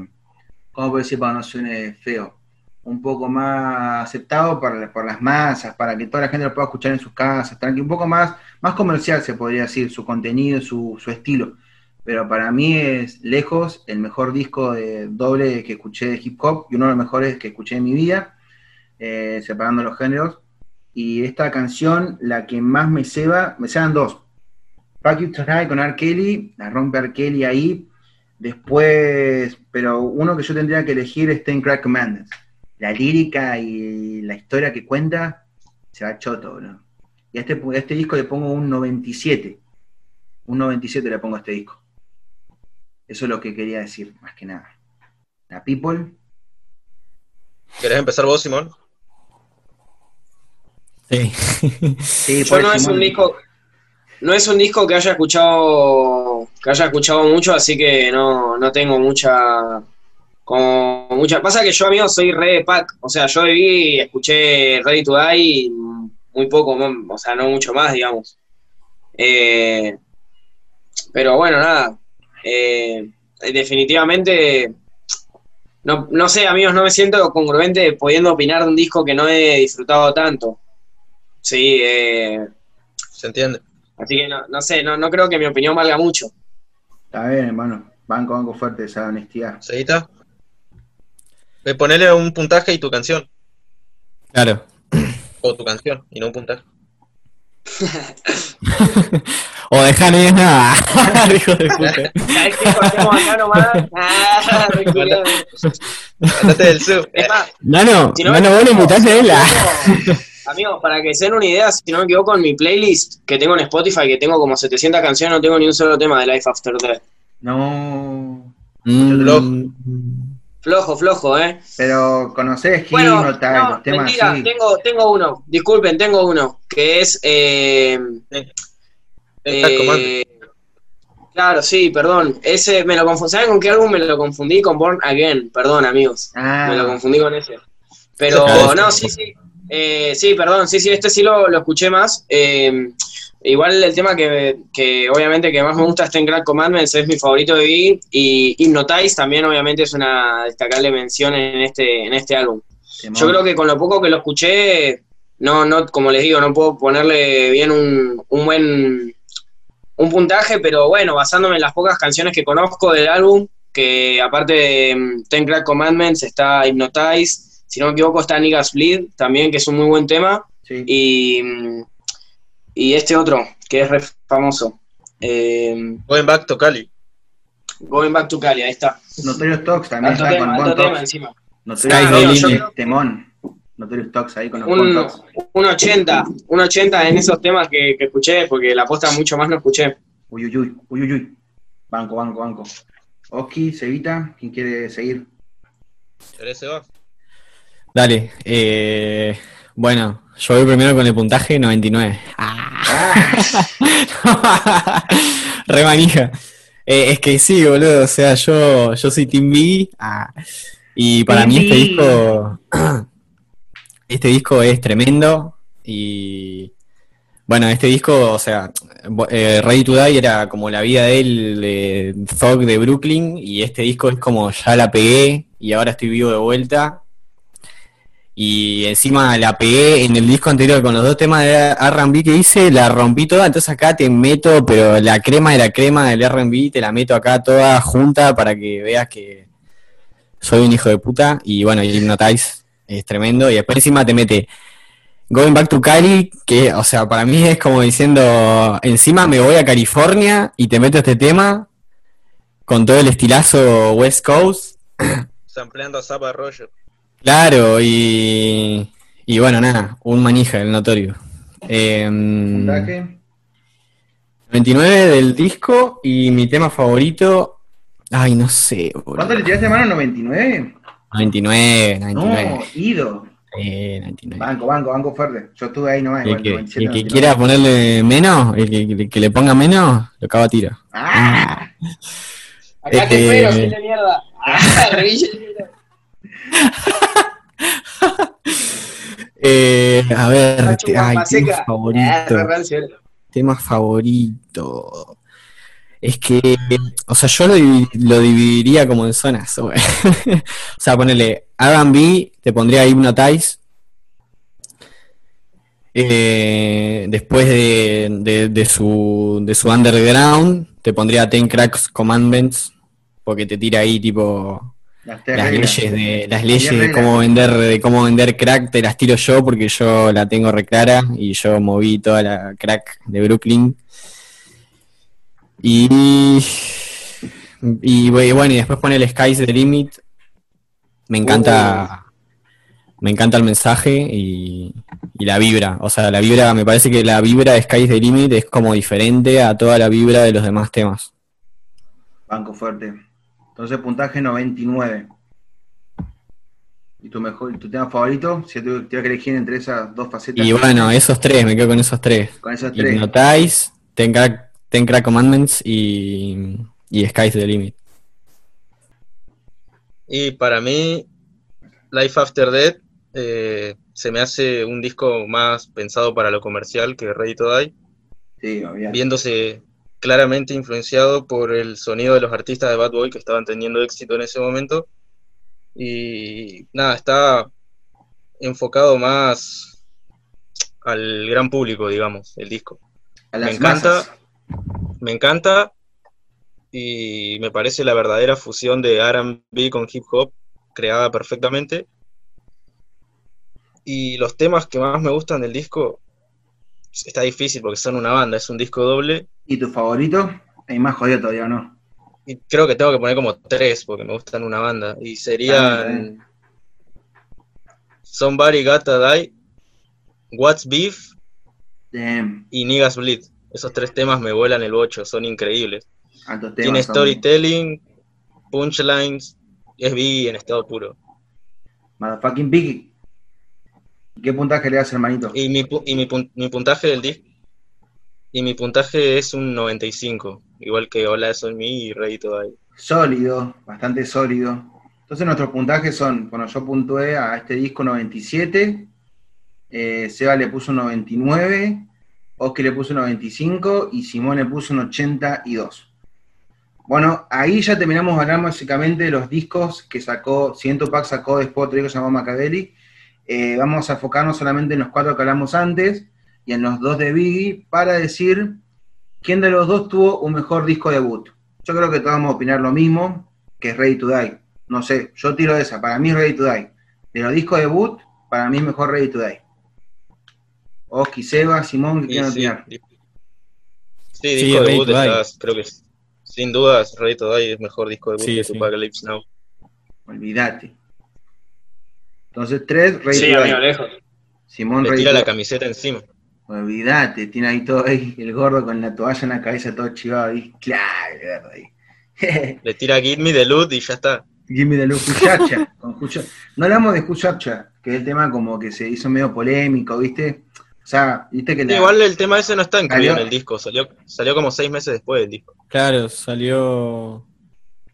Speaker 1: ¿cómo puedo decir para no suene feo? Un poco más aceptado por, por las masas, para que toda la gente lo pueda escuchar en sus casas, tranqui, un poco más, más comercial se podría decir, su contenido, su, su estilo. Pero para mí es lejos el mejor disco doble que escuché de hip hop y uno de los mejores que escuché en mi vida, eh, separando los géneros. Y esta canción, la que más me ceba, me ceban dos. Fuck You Tonight con R. Kelly, la rompe R. Kelly ahí. Después, pero uno que yo tendría que elegir es Ten Crack Commandments. La lírica y la historia que cuenta se va choto, bro. Y a este, a este disco le pongo un 97. Un 97 le pongo a este disco. Eso es lo que quería decir, más que nada. La People,
Speaker 3: ¿Querés empezar vos, Simón?
Speaker 4: Sí.
Speaker 1: sí,
Speaker 5: Yo no es un disco, no es un disco que haya escuchado, que haya escuchado mucho, así que no, no tengo mucha, como mucha. Pasa que yo, amigo, soy re de pack, o sea, yo vi, escuché Ready to Die muy poco, o sea, no mucho más, digamos. Eh, pero bueno, nada. eh, definitivamente, no, no sé, amigos, no me siento congruente pudiendo opinar de un disco que no he disfrutado tanto. Sí, eh,
Speaker 3: ¿Se entiende?
Speaker 5: Así que no, no sé, no, no creo que mi opinión valga mucho.
Speaker 1: Está bien, hermano. Banco, banco fuerte esa honestidad.
Speaker 3: ¿Seguita? Ve, Ponele un puntaje y tu canción.
Speaker 4: Claro.
Speaker 3: O tu canción, y no un puntaje.
Speaker 4: O dejar no digas nada. Hijo de puta.
Speaker 5: ¿Sabes qué? Cortemos acá nomás. Ah.
Speaker 3: Andate del sub.
Speaker 5: Es
Speaker 4: Nano,
Speaker 5: Si no me
Speaker 4: vos le invitaste a él.
Speaker 5: Amigos, para que se den una idea, si no me equivoco, en mi playlist que tengo en Spotify, que tengo como 700 canciones, no tengo ni un solo tema de Life After Death.
Speaker 1: No.
Speaker 4: Mm,
Speaker 5: Flojo, flojo, ¿eh?
Speaker 1: Pero conocés
Speaker 5: Bueno, no,
Speaker 1: los temas
Speaker 5: mentira,
Speaker 1: así.
Speaker 5: tengo, tengo uno, disculpen, tengo uno, que es... Eh, eh, claro, sí, perdón. Ese me lo confundí. ¿Saben con qué álbum me lo confundí? Con Born Again, perdón, amigos.
Speaker 1: Ah,
Speaker 5: Me lo confundí con ese. Pero no, sí, sí. Eh, sí, perdón, sí, sí, este sí lo, lo escuché más. Eh, igual el tema que, que obviamente que más me gusta es Ten Grand Commandments, es mi favorito de Biggie. Y Hypnotize también obviamente es una destacable mención en este, en este álbum. Yo creo que con lo poco que lo escuché, no, no, como les digo, no puedo ponerle bien un, un buen un puntaje, pero bueno, basándome en las pocas canciones que conozco del álbum, que aparte de mm, Ten Crack Commandments está Hypnotize, si no me equivoco está Niggas Bleed también, que es un muy buen tema,
Speaker 1: Sí.
Speaker 5: y, mm, y este otro, que es re famoso, eh,
Speaker 3: Going back to Cali.
Speaker 5: Going Back to Cali, ahí está.
Speaker 1: Notorious Talks también
Speaker 5: Alto
Speaker 1: está
Speaker 5: tema,
Speaker 1: con
Speaker 5: alto
Speaker 1: Bon
Speaker 5: tema
Speaker 1: Talks.
Speaker 5: encima.
Speaker 1: Notorious Talks, temón. Notorious Talks ahí con los
Speaker 5: Un, un 80, un 80 en esos temas que, que escuché, porque la posta mucho más no escuché.
Speaker 1: Uy, uy, uy, uy, uy, uy. Banco, banco, banco. Oski, Cevita, ¿quién quiere seguir?
Speaker 3: ¿Querés se va?
Speaker 4: Dale. Eh, bueno, yo voy primero con el puntaje 99. Ah. Re manija. Eh, es que sí, boludo. O sea, yo, yo soy Team B. ah, y para
Speaker 1: Team
Speaker 4: mí este
Speaker 1: B.
Speaker 4: disco. Este disco es tremendo. Y. Bueno, este disco, o sea, eh, Ready to Die era como la vida de él, de Thug de Brooklyn, y este disco es como ya la pegué y ahora estoy vivo de vuelta. Y encima la pegué en el disco anterior con los dos temas de RB que hice, la rompí toda, entonces acá te meto, pero la crema de la crema del RB te la meto acá toda junta para que veas que soy un hijo de puta. Y bueno, Hypnotize es tremendo. Y después encima te mete Going Back to Cali, que, o sea, para mí es como diciendo, encima me voy a California y te meto este tema con todo el estilazo West Coast.
Speaker 3: Sampleando a Zappa Roger.
Speaker 4: Claro, y, y bueno, nada, un manija, el notorio. Em,
Speaker 1: Puntaje.
Speaker 4: 29 del disco y mi tema favorito, ay, no sé, boludo.
Speaker 1: ¿Cuánto le tiraste mano? ¿99?
Speaker 4: 99,
Speaker 1: No,
Speaker 4: 99.
Speaker 1: Ido.
Speaker 4: Eh, 99.
Speaker 1: Banco, banco, banco fuerte. Yo estuve ahí nomás.
Speaker 4: El
Speaker 1: igual,
Speaker 4: que,
Speaker 1: 97,
Speaker 4: el que
Speaker 1: 99.
Speaker 4: quiera ponerle menos, el que, el que le ponga menos, lo acaba a tiro.
Speaker 1: ¡Ah!
Speaker 5: Acá te
Speaker 4: Eh,
Speaker 5: espero, de mierda. Ah.
Speaker 4: Eh, a ver, te- ay, tema
Speaker 5: Ah,
Speaker 4: favorito.
Speaker 5: rancio.
Speaker 4: Tema favorito. Es que, o sea, yo lo, lo dividiría como en zonas. o sea, ponele R&B, te pondría Hypnotize. Eh, después de, de- de su, de su underground, te pondría Ten Cracks Commandments, porque te tira ahí tipo
Speaker 1: Las
Speaker 4: leyes de las leyes de cómo vender de cómo vender crack te las tiro yo porque yo la tengo reclara y yo moví toda la crack de Brooklyn. Y y bu- bueno y después pone el Sky's the Limit. Me encanta me encanta el mensaje y, y la vibra. O sea la vibra me parece que la vibra de Sky's the Limit es como diferente a toda la vibra de los demás temas.
Speaker 1: Banco fuerte. Entonces, puntaje 99. ¿Y tu mejor, tu tema favorito? Si te tuviera que elegir entre esas dos facetas.
Speaker 4: y bueno esos tres me quedo con esos tres
Speaker 1: Con esos tres.
Speaker 4: Hypnotize, Ten Crack, Ten Crack Commandments y, y Sky's the Limit.
Speaker 3: Y para mí, Life After Death eh, se me hace un disco más pensado para lo comercial que Ready to Die,
Speaker 1: Sí, obviamente.
Speaker 3: viéndose claramente influenciado por el sonido de los artistas de Bad Boy que estaban teniendo éxito en ese momento. Y nada, está enfocado más al gran público, digamos, el disco.
Speaker 1: A
Speaker 3: me encanta.
Speaker 1: masas.
Speaker 3: Me encanta y me parece la verdadera fusión de RB con hip hop creada perfectamente. Y los temas que más me gustan del disco está difícil porque son una banda, es un disco doble
Speaker 1: ¿Y tu favorito? Hay más jodido todavía, ¿no?
Speaker 3: y creo que tengo que poner como tres porque me gustan una banda y
Speaker 1: Ah,
Speaker 3: serían Somebody Gotta Die, What's Beef
Speaker 1: Damn.
Speaker 3: y Niggas Bleed. Esos tres temas me vuelan el bocho, son increíbles. Tiene storytelling, punchlines, es B en estado puro.
Speaker 1: Motherfucking Biggie. ¿Qué puntaje le das, hermanito?
Speaker 3: Y mi, y mi, pun- mi puntaje del disco. Y mi puntaje es un 95, igual que Hola, Soy Me y Ready to Die.
Speaker 1: Sólido, bastante sólido. Entonces nuestros puntajes son, bueno, yo puntué a este disco 97, eh, Seba le puso un 99, Oski le puso un 95 y Simón le puso un 82. Bueno, ahí ya terminamos de hablar básicamente de los discos que sacó, Ciento Pack sacó después otro disco llamado Macabelli. Eh, vamos a enfocarnos solamente en los cuatro que hablamos antes y en los dos de Biggie para decir quién de los dos tuvo un mejor disco debut. Yo creo que todos vamos a opinar lo mismo, que es Ready to Die. No sé, yo tiro esa, para mí es Ready to Die. De los discos debut, para mí es mejor Ready to Die. Oski, Seba, Simón, ¿qué quieren
Speaker 3: sí,
Speaker 1: opinar?
Speaker 3: sí,
Speaker 4: Sí,
Speaker 3: disco
Speaker 4: Ready
Speaker 3: debut, estás- creo que sin dudas Ready to Die es mejor disco debut
Speaker 4: Sí, sí.
Speaker 3: Lips Now.
Speaker 1: Olvídate. Entonces, tres, Ready
Speaker 5: Sí, amigo, lejos.
Speaker 1: Simón,
Speaker 3: Le tira la camiseta encima.
Speaker 1: Olvídate, tiene ahí todo ahí, el gordo con la toalla en la cabeza todo chivado ahí. Claro, el gordo ahí.
Speaker 3: Le tira Give Me the Loot y ya está.
Speaker 1: Give me the con Jucha- No hablamos de Juchacha, que es el tema como que se hizo medio polémico, ¿viste? O sea, ¿viste que
Speaker 3: Sí,
Speaker 1: la-
Speaker 3: Igual el tema ese no está incluido
Speaker 1: Salió-
Speaker 3: en el disco, salió, salió como seis meses después del disco.
Speaker 4: Claro, salió.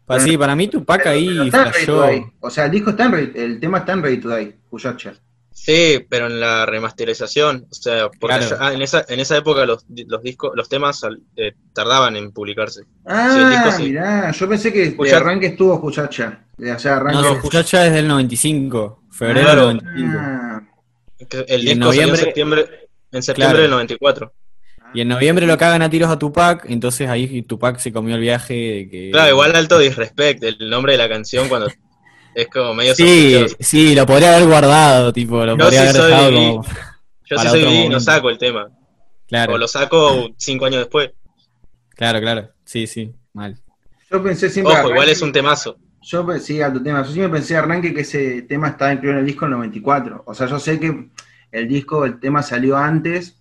Speaker 4: Pa- sí, para mí Tupac ahí
Speaker 1: Pero
Speaker 4: flashó.
Speaker 1: O sea, el disco está en Ready- el tema está en Ready to Die, Juchacha.
Speaker 3: Sí, pero en la remasterización, o sea, porque
Speaker 4: Claro.
Speaker 3: ya- ah, en, esa, en esa época los, los discos, los temas eh, tardaban en publicarse.
Speaker 1: Ah,
Speaker 3: Sí, disco sí.
Speaker 1: mirá, yo pensé que de
Speaker 3: Juchacha.
Speaker 1: arranque estuvo Juchacha. O sea, arranque.
Speaker 4: No, muchacha es del 95, febrero del 95.
Speaker 1: Ah,
Speaker 3: Que El
Speaker 4: Y en
Speaker 3: disco salió en
Speaker 4: noviembre-
Speaker 3: septiembre, en septiembre
Speaker 4: Claro.
Speaker 3: del 94.
Speaker 4: Y en noviembre lo cagan a tiros a Tupac, entonces ahí Tupac se comió el viaje de que.
Speaker 3: Claro, igual alto disrespect, el nombre de la canción cuando es como medio
Speaker 4: Sí,
Speaker 3: sospechoso.
Speaker 4: sí, lo podría haber guardado, tipo, lo
Speaker 3: Yo
Speaker 4: podría
Speaker 3: sí
Speaker 4: haber
Speaker 3: soy-
Speaker 4: dejado como.
Speaker 3: Yo si soy no saco el tema.
Speaker 4: Claro,
Speaker 3: O lo saco cinco años después.
Speaker 4: claro, claro. Sí, sí, mal.
Speaker 1: Yo pensé siempre.
Speaker 3: Ojo, igual es un temazo.
Speaker 1: Yo pensé, a tu tema, yo siempre pensé arranque que ese tema estaba incluido en el disco en el 94. O sea, yo sé que el disco, el tema salió antes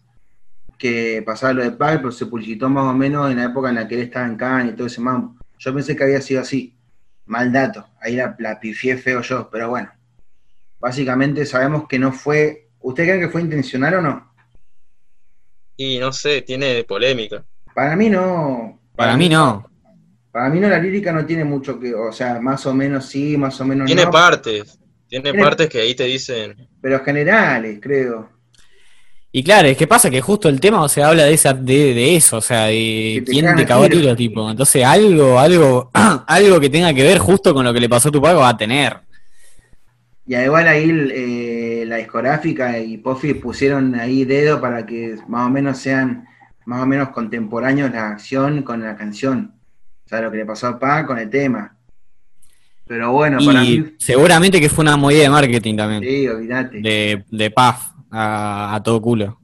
Speaker 1: que pasaba lo de Pac, pero se publicitó más o menos en la época en la que él estaba en Cannes y todo ese mambo. Yo pensé que había sido así. Mal dato. Ahí la, la pifié feo yo, pero bueno. Básicamente sabemos que no fue. ¿Ustedes creen que fue intencional o no?
Speaker 3: Y no sé, tiene polémica.
Speaker 1: Para mí no.
Speaker 4: Para mí no.
Speaker 1: Para mí no, la lírica no tiene mucho que. O sea, más o menos sí, más o menos
Speaker 3: Tiene
Speaker 1: no.
Speaker 3: partes. Tiene
Speaker 1: Tiene-
Speaker 3: partes que ahí te dicen.
Speaker 1: Pero generales, creo.
Speaker 4: Y claro, es que pasa que justo el tema, o sea, habla de esa, de, de eso, o sea, de
Speaker 1: te
Speaker 4: quién te cagó
Speaker 1: tiro.
Speaker 4: tipo. Entonces algo, algo, algo que tenga que ver justo con lo que le pasó a tu pago va a tener.
Speaker 1: Y igual ahí eh, la discográfica y Puffy pusieron ahí dedo para que más o menos sean más o menos contemporáneos la acción con la canción. O sea, lo que le pasó a Pac con el tema. Pero bueno, para mí,
Speaker 4: seguramente que fue una movida de marketing también,
Speaker 1: sí, olvídate.
Speaker 4: de, de Puff a, a todo culo.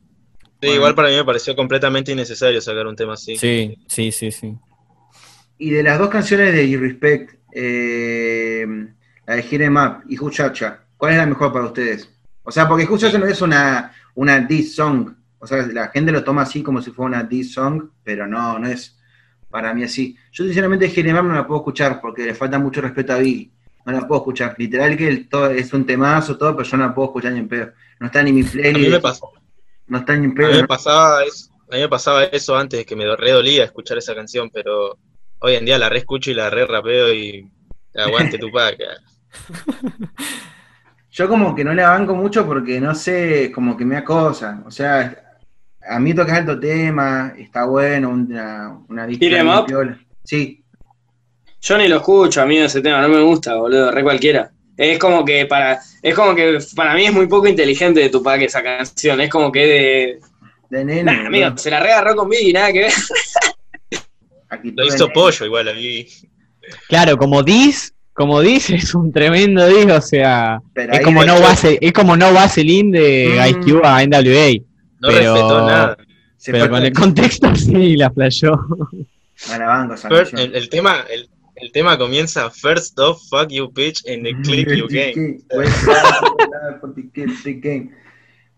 Speaker 3: Sí,
Speaker 1: Bueno.
Speaker 3: igual para mí me pareció completamente innecesario sacar un tema así.
Speaker 4: Sí, sí, sí, sí.
Speaker 1: Y de las dos canciones de Respect, la de Hit 'em Up y Huchacha, ¿cuál es la mejor para ustedes? O sea, porque Huchacha no es una, una diss song. O sea, la gente lo toma así como si fuera una diss song, pero no, no es para mí así. Yo sinceramente Hit 'em no la puedo escuchar porque le falta mucho respeto a Biggie. No la puedo escuchar. Literal que el- todo, es un temazo, todo, pero yo no la puedo escuchar ni en pedo. No está ni mi
Speaker 3: A mí
Speaker 1: playlist.
Speaker 3: me pasó.
Speaker 1: No está ni en
Speaker 3: A
Speaker 1: pedo.
Speaker 3: mí me
Speaker 1: ¿no?
Speaker 3: pasaba eso, a mí me pasaba eso antes, que me redolía escuchar esa canción, pero hoy en día la re escucho y la re rapeo y aguante tu paca.
Speaker 1: Yo como que no la banco mucho porque no sé, como que me acosa. O sea, a mí toca alto tema, está bueno, una, una disco. Sí,
Speaker 5: Yo ni lo escucho, a mí ese tema no me gusta, boludo, re cualquiera. Es como que para, es como que para mí es muy poco inteligente de Tupac esa canción. Es como que de.
Speaker 1: de nene.
Speaker 5: Nah, amigo, se la reagarró con Biggie, nada que ver.
Speaker 1: Aquí
Speaker 3: Lo hizo pollo igual ahí.
Speaker 4: Claro, como dis, como dis es un tremendo dis, o sea,
Speaker 1: Pero
Speaker 4: es como no
Speaker 1: hecho,
Speaker 4: Vase- es como no Vaseline de
Speaker 1: Mm.
Speaker 4: Ice Cube a NWA,
Speaker 3: No
Speaker 4: Pero-
Speaker 3: respetó nada.
Speaker 1: se
Speaker 4: pero con el contexto sí la flayó.
Speaker 1: a
Speaker 3: el, el tema, el, el tema comienza First off, fuck you bitch, and the click you game.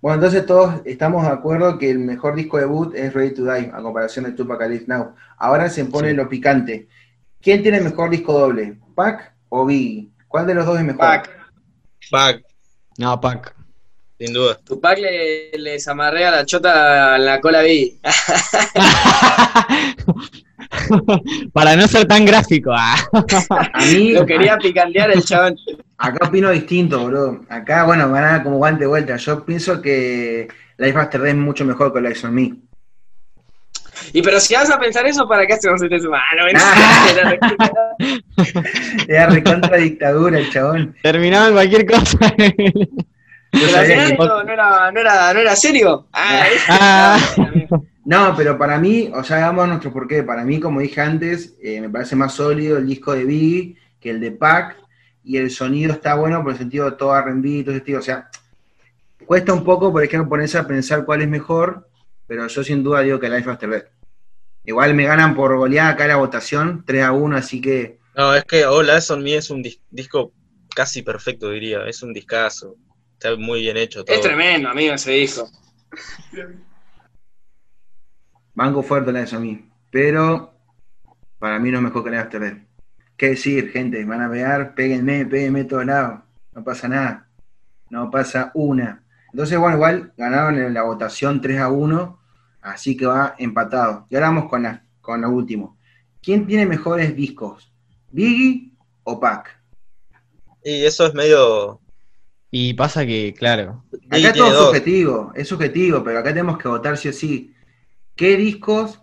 Speaker 1: Bueno, entonces todos estamos de acuerdo que el mejor disco debut es Ready to Die, a comparación de Tupac Alive Now. Ahora se pone
Speaker 4: Sí.
Speaker 1: lo picante. ¿Quién tiene el mejor disco doble? ¿Pac o Biggie? ¿Cuál de los dos es mejor?
Speaker 5: Pac.
Speaker 3: Fuck,
Speaker 4: No, Pac.
Speaker 3: sin duda.
Speaker 5: Tupac le, le zamarrea la chota en la cola a Biggie.
Speaker 4: Para no ser tan gráfico. ah.
Speaker 1: A mí,
Speaker 5: Lo quería picantear el chabón.
Speaker 1: acá opino distinto, bro. Acá, bueno, van a dar como guante de vuelta. Yo pienso que Life After Death es mucho mejor que Life on Me.
Speaker 5: Y pero si vas a pensar eso, ¿para qué hacemos este tema? Ah, no.
Speaker 1: Era recontra dictadura el chabón.
Speaker 4: Terminaba en cualquier cosa.
Speaker 1: Sabía que-
Speaker 5: no, era, no, era, no era serio. Ah,
Speaker 4: Ah.
Speaker 1: No, pero para mí, o sea, hagamos nuestro porqué. Para mí, como dije antes, eh, me parece más sólido el disco de Biggie que el de Pac. Y el sonido está bueno por el sentido de todo R&B, todo ese estilo. O sea, cuesta un poco, por ejemplo, ponerse a pensar cuál es mejor, pero yo sin duda digo que Life After Death. Igual me ganan por goleada acá la votación, 3 a 1, así que
Speaker 3: No, es que Hola, Eyes on Me es un dis- disco casi perfecto, diría. Es un discazo. Está muy bien hecho todo.
Speaker 5: Es tremendo, amigo, ese disco.
Speaker 1: banco fuerte la de a mí. Pero para mí no es mejor que Life After Death. ¿Qué decir, gente? Van a pegar, péguenme, péguenme todos lados. No pasa nada. No pasa una. Entonces, bueno, igual ganaron en la votación 3 a 1, así que va empatado. Y ahora vamos con, la, con lo último. ¿Quién tiene mejores discos? ¿Biggie o Pac?
Speaker 3: Y eso es medio.
Speaker 4: Y pasa que, claro,
Speaker 1: Acá todo es subjetivo, es subjetivo, pero acá tenemos que votar sí o sí. ¿Qué discos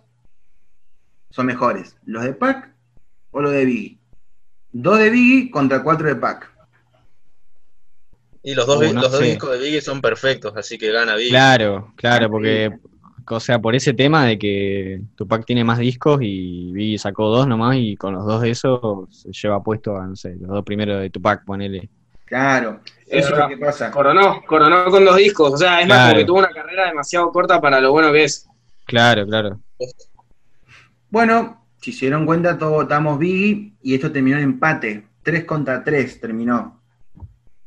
Speaker 1: son mejores? ¿Los de Pac o los de Biggie? Dos de Biggie contra cuatro de Pac.
Speaker 3: Y los dos,
Speaker 4: no
Speaker 3: los dos discos de Biggie son perfectos, así que gana Biggie.
Speaker 4: claro, claro, porque, o sea, por ese tema de que Tupac tiene más discos y Biggie sacó dos nomás y con los dos de esos se lleva puesto a, no sé, los dos primeros de Tupac, ponele.
Speaker 1: Claro, eso es lo que pasa.
Speaker 5: Coronó, coronó con dos discos. O sea, es más
Speaker 4: Claro.
Speaker 5: como que tuvo una carrera demasiado corta para lo bueno que es.
Speaker 4: Claro, claro.
Speaker 1: Bueno, si se dieron cuenta, todos votamos Biggie y esto terminó en empate. 3 contra 3 terminó.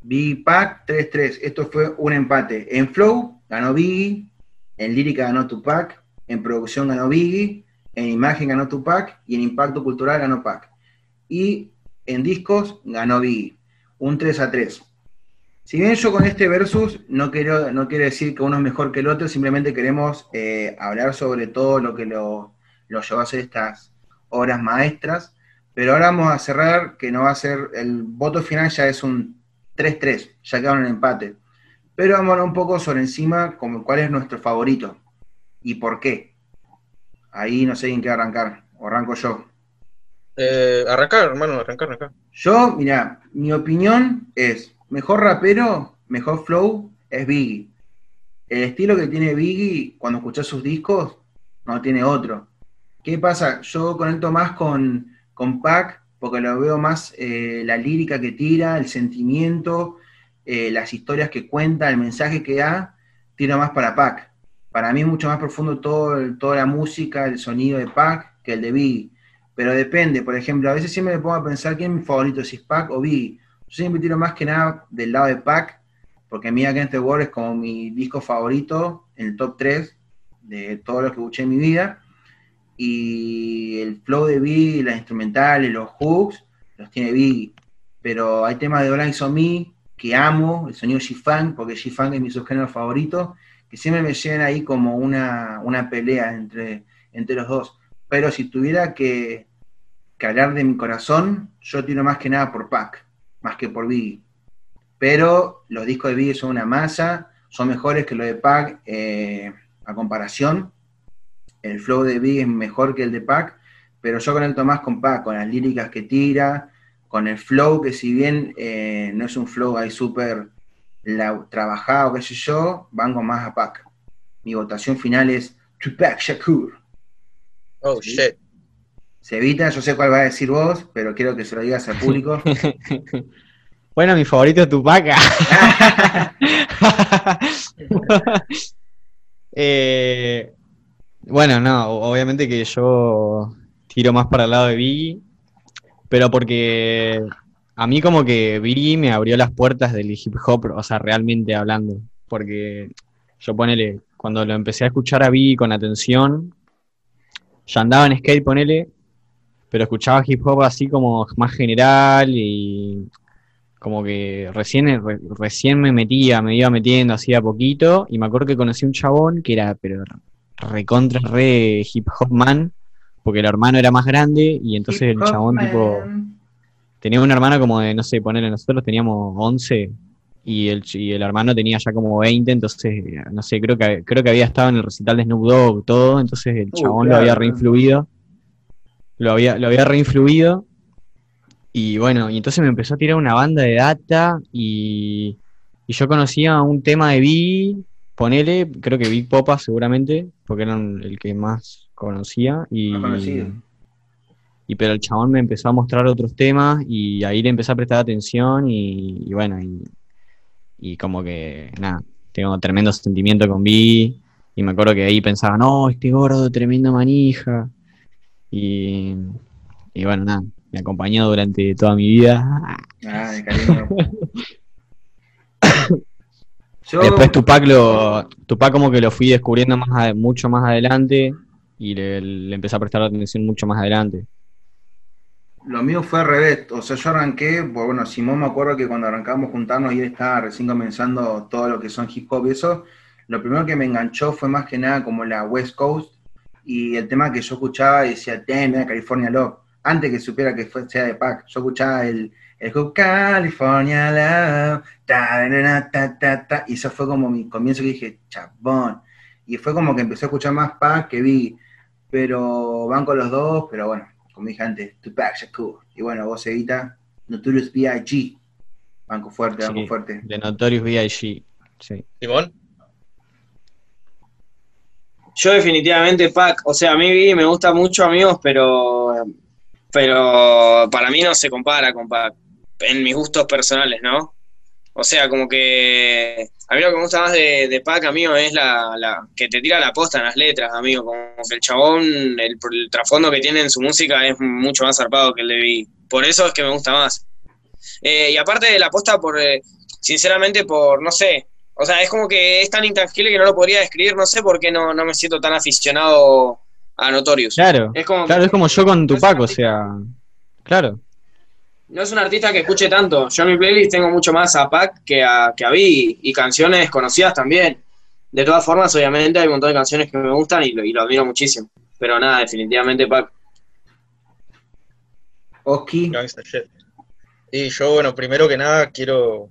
Speaker 1: Biggie Pac 3-3. Esto fue un empate. En Flow ganó Biggie, en Lírica ganó Tupac, en Producción ganó Biggie, en Imagen ganó Tupac y en Impacto Cultural ganó Pac. Y en Discos ganó Biggie. Un 3 a 3. Si bien yo con este versus no quiero, no decir que uno es mejor que el otro, simplemente queremos eh, hablar sobre todo lo que lo, lo llevó a hacer estas obras maestras. Pero ahora vamos a cerrar, que no va a ser, el voto final ya es un 3-3, ya quedaron en empate. Pero vamos a hablar un poco sobre encima como cuál es nuestro favorito y por qué. Ahí no sé quién quiere arrancar, o arranco yo.
Speaker 3: Eh, arrancar, hermano, arrancar, arrancar.
Speaker 1: Yo, mira, mi opinión es, mejor rapero, mejor flow, es Biggie. El estilo que tiene Biggie, cuando escuchás sus discos, no tiene otro. ¿Qué pasa? Yo conecto más con, con Pac, porque lo veo más eh, la lírica que tira, el sentimiento, eh, las historias que cuenta, el mensaje que da, tiro más para Pac. Para mí es mucho más profundo todo, toda la música, el sonido de Pac que el de Biggie. Pero depende, por ejemplo, a veces siempre me pongo a pensar quién es mi favorito, si es Pac o Biggie. Yo siempre tiro más que nada del lado de Pac, porque a mí Against the World es como mi disco favorito, en el top 3 de todos los que escuché en mi vida. Y el flow de Biggie, las instrumentales, los hooks, los tiene Biggie. Pero hay temas de Eyes on Me que amo, el sonido G-Funk, porque G-Funk es mi subgénero favorito, que siempre me llenan ahí como una, una pelea entre, entre los dos. Pero si tuviera que, que hablar de mi corazón, yo tiro más que nada por Pac, más que por Biggie. Pero los discos de Biggie son una masa, son mejores que los de Pac eh, a comparación. El flow de Biggie es mejor que el de Pac, pero yo conecto más con Pac, con las líricas que tira, con el flow, que si bien eh, no es un flow ahí súper trabajado, qué sé yo, banco más a Pac. Mi votación final es Tupac Shakur.
Speaker 3: Oh,
Speaker 1: Sí.
Speaker 3: shit.
Speaker 1: Cevita, yo sé cuál va a decir vos, pero quiero que se lo digas al público.
Speaker 4: Bueno, mi favorito es Tupac. Eh, bueno, no, obviamente que yo tiro más para el lado de Biggie, pero porque a mí como que Biggie me abrió las puertas del hip hop, o sea, realmente hablando, porque yo ponele, cuando lo empecé a escuchar a Biggie con atención, ya andaba en skate, ponele, pero escuchaba hip hop así como más general y como que recién, re- recién me metía, me iba metiendo así a poquito, y me acuerdo que conocí un chabón que era, pero recontra re hip hop man, porque el hermano era más grande, y entonces el
Speaker 1: Hip
Speaker 4: chabón tipo tenía un hermano como de, no sé, ponerle, nosotros teníamos 11 y el, y el hermano tenía ya como 20, entonces, no sé, creo que, creo que había estado en el recital de Snoop Dogg, todo, entonces el
Speaker 1: Uh,
Speaker 4: chabón lo había reinfluido, lo había, lo había reinfluido, y bueno, y entonces me empezó a tirar una banda de data, y, y yo conocía un tema de Biggie, ponele, creo que Big Popa seguramente, porque era el que más conocía, y...
Speaker 1: Más conocido.
Speaker 4: Y pero el chabón me empezó a mostrar otros temas y ahí le empecé a prestar atención y, y bueno, y, y como que, nada, tengo tremendo sentimiento con Vi y me acuerdo que ahí pensaba, no, este gordo, tremenda manija. Y, y bueno, nada, me acompañó durante toda mi vida.
Speaker 1: De cariño. Yo,
Speaker 4: Después Tupac, lo, Tupac como que lo fui descubriendo más mucho más adelante y le, le empecé a prestar atención mucho más adelante.
Speaker 1: Lo mío fue al revés, o sea, yo arranqué, pues bueno, Simón me acuerdo que cuando arrancamos juntarnos y él estaba recién comenzando todo lo que son hip hop y eso, lo primero que me enganchó fue más que nada como la West Coast y el tema que yo escuchaba y decía, damn, era California Love, antes que supiera que fue, sea de Pac, yo escuchaba el, el California Love, ta, ta, ta, ta, y eso fue como mi comienzo que dije, chabón, y fue como que empecé a escuchar más Pac que vi, pero van con los dos, pero bueno, como dije antes, Tupac Shakur. Y bueno, vos Evita, Notorious B.I.G. Banco fuerte, banco
Speaker 4: Sí.
Speaker 1: fuerte.
Speaker 4: De Notorious B.I.G. Sí.
Speaker 3: Simón.
Speaker 5: Yo definitivamente Pac, o sea, a mí me gusta mucho, amigos, pero pero para mí no se compara con Pac, en mis gustos personales, ¿no? O sea, como que a mí lo que me gusta más de, de Pac, amigo, es la, la, que te tira la posta en las letras, amigo. Como que el chabón, el, el trasfondo que tiene en su música es mucho más zarpado que el de Biggie. Por eso es que me gusta más. Eh, y aparte de la posta, por, eh, sinceramente, por, no sé, o sea, es como que es tan intangible que no lo podría describir, no sé por qué no, no me siento tan aficionado a Notorious.
Speaker 4: Claro,
Speaker 5: Es como,
Speaker 4: claro, es como yo con
Speaker 5: no es
Speaker 4: Tupac,
Speaker 5: un
Speaker 4: o sea, claro.
Speaker 5: no es un artista que escuche tanto. Yo en mi playlist tengo mucho más a Pac que a, que a Biggie, y canciones conocidas también. De todas formas, obviamente, hay un montón de canciones que me gustan y lo, y lo admiro muchísimo. Pero nada, definitivamente Pac.
Speaker 1: Oski.
Speaker 3: Y yo, bueno, primero que nada quiero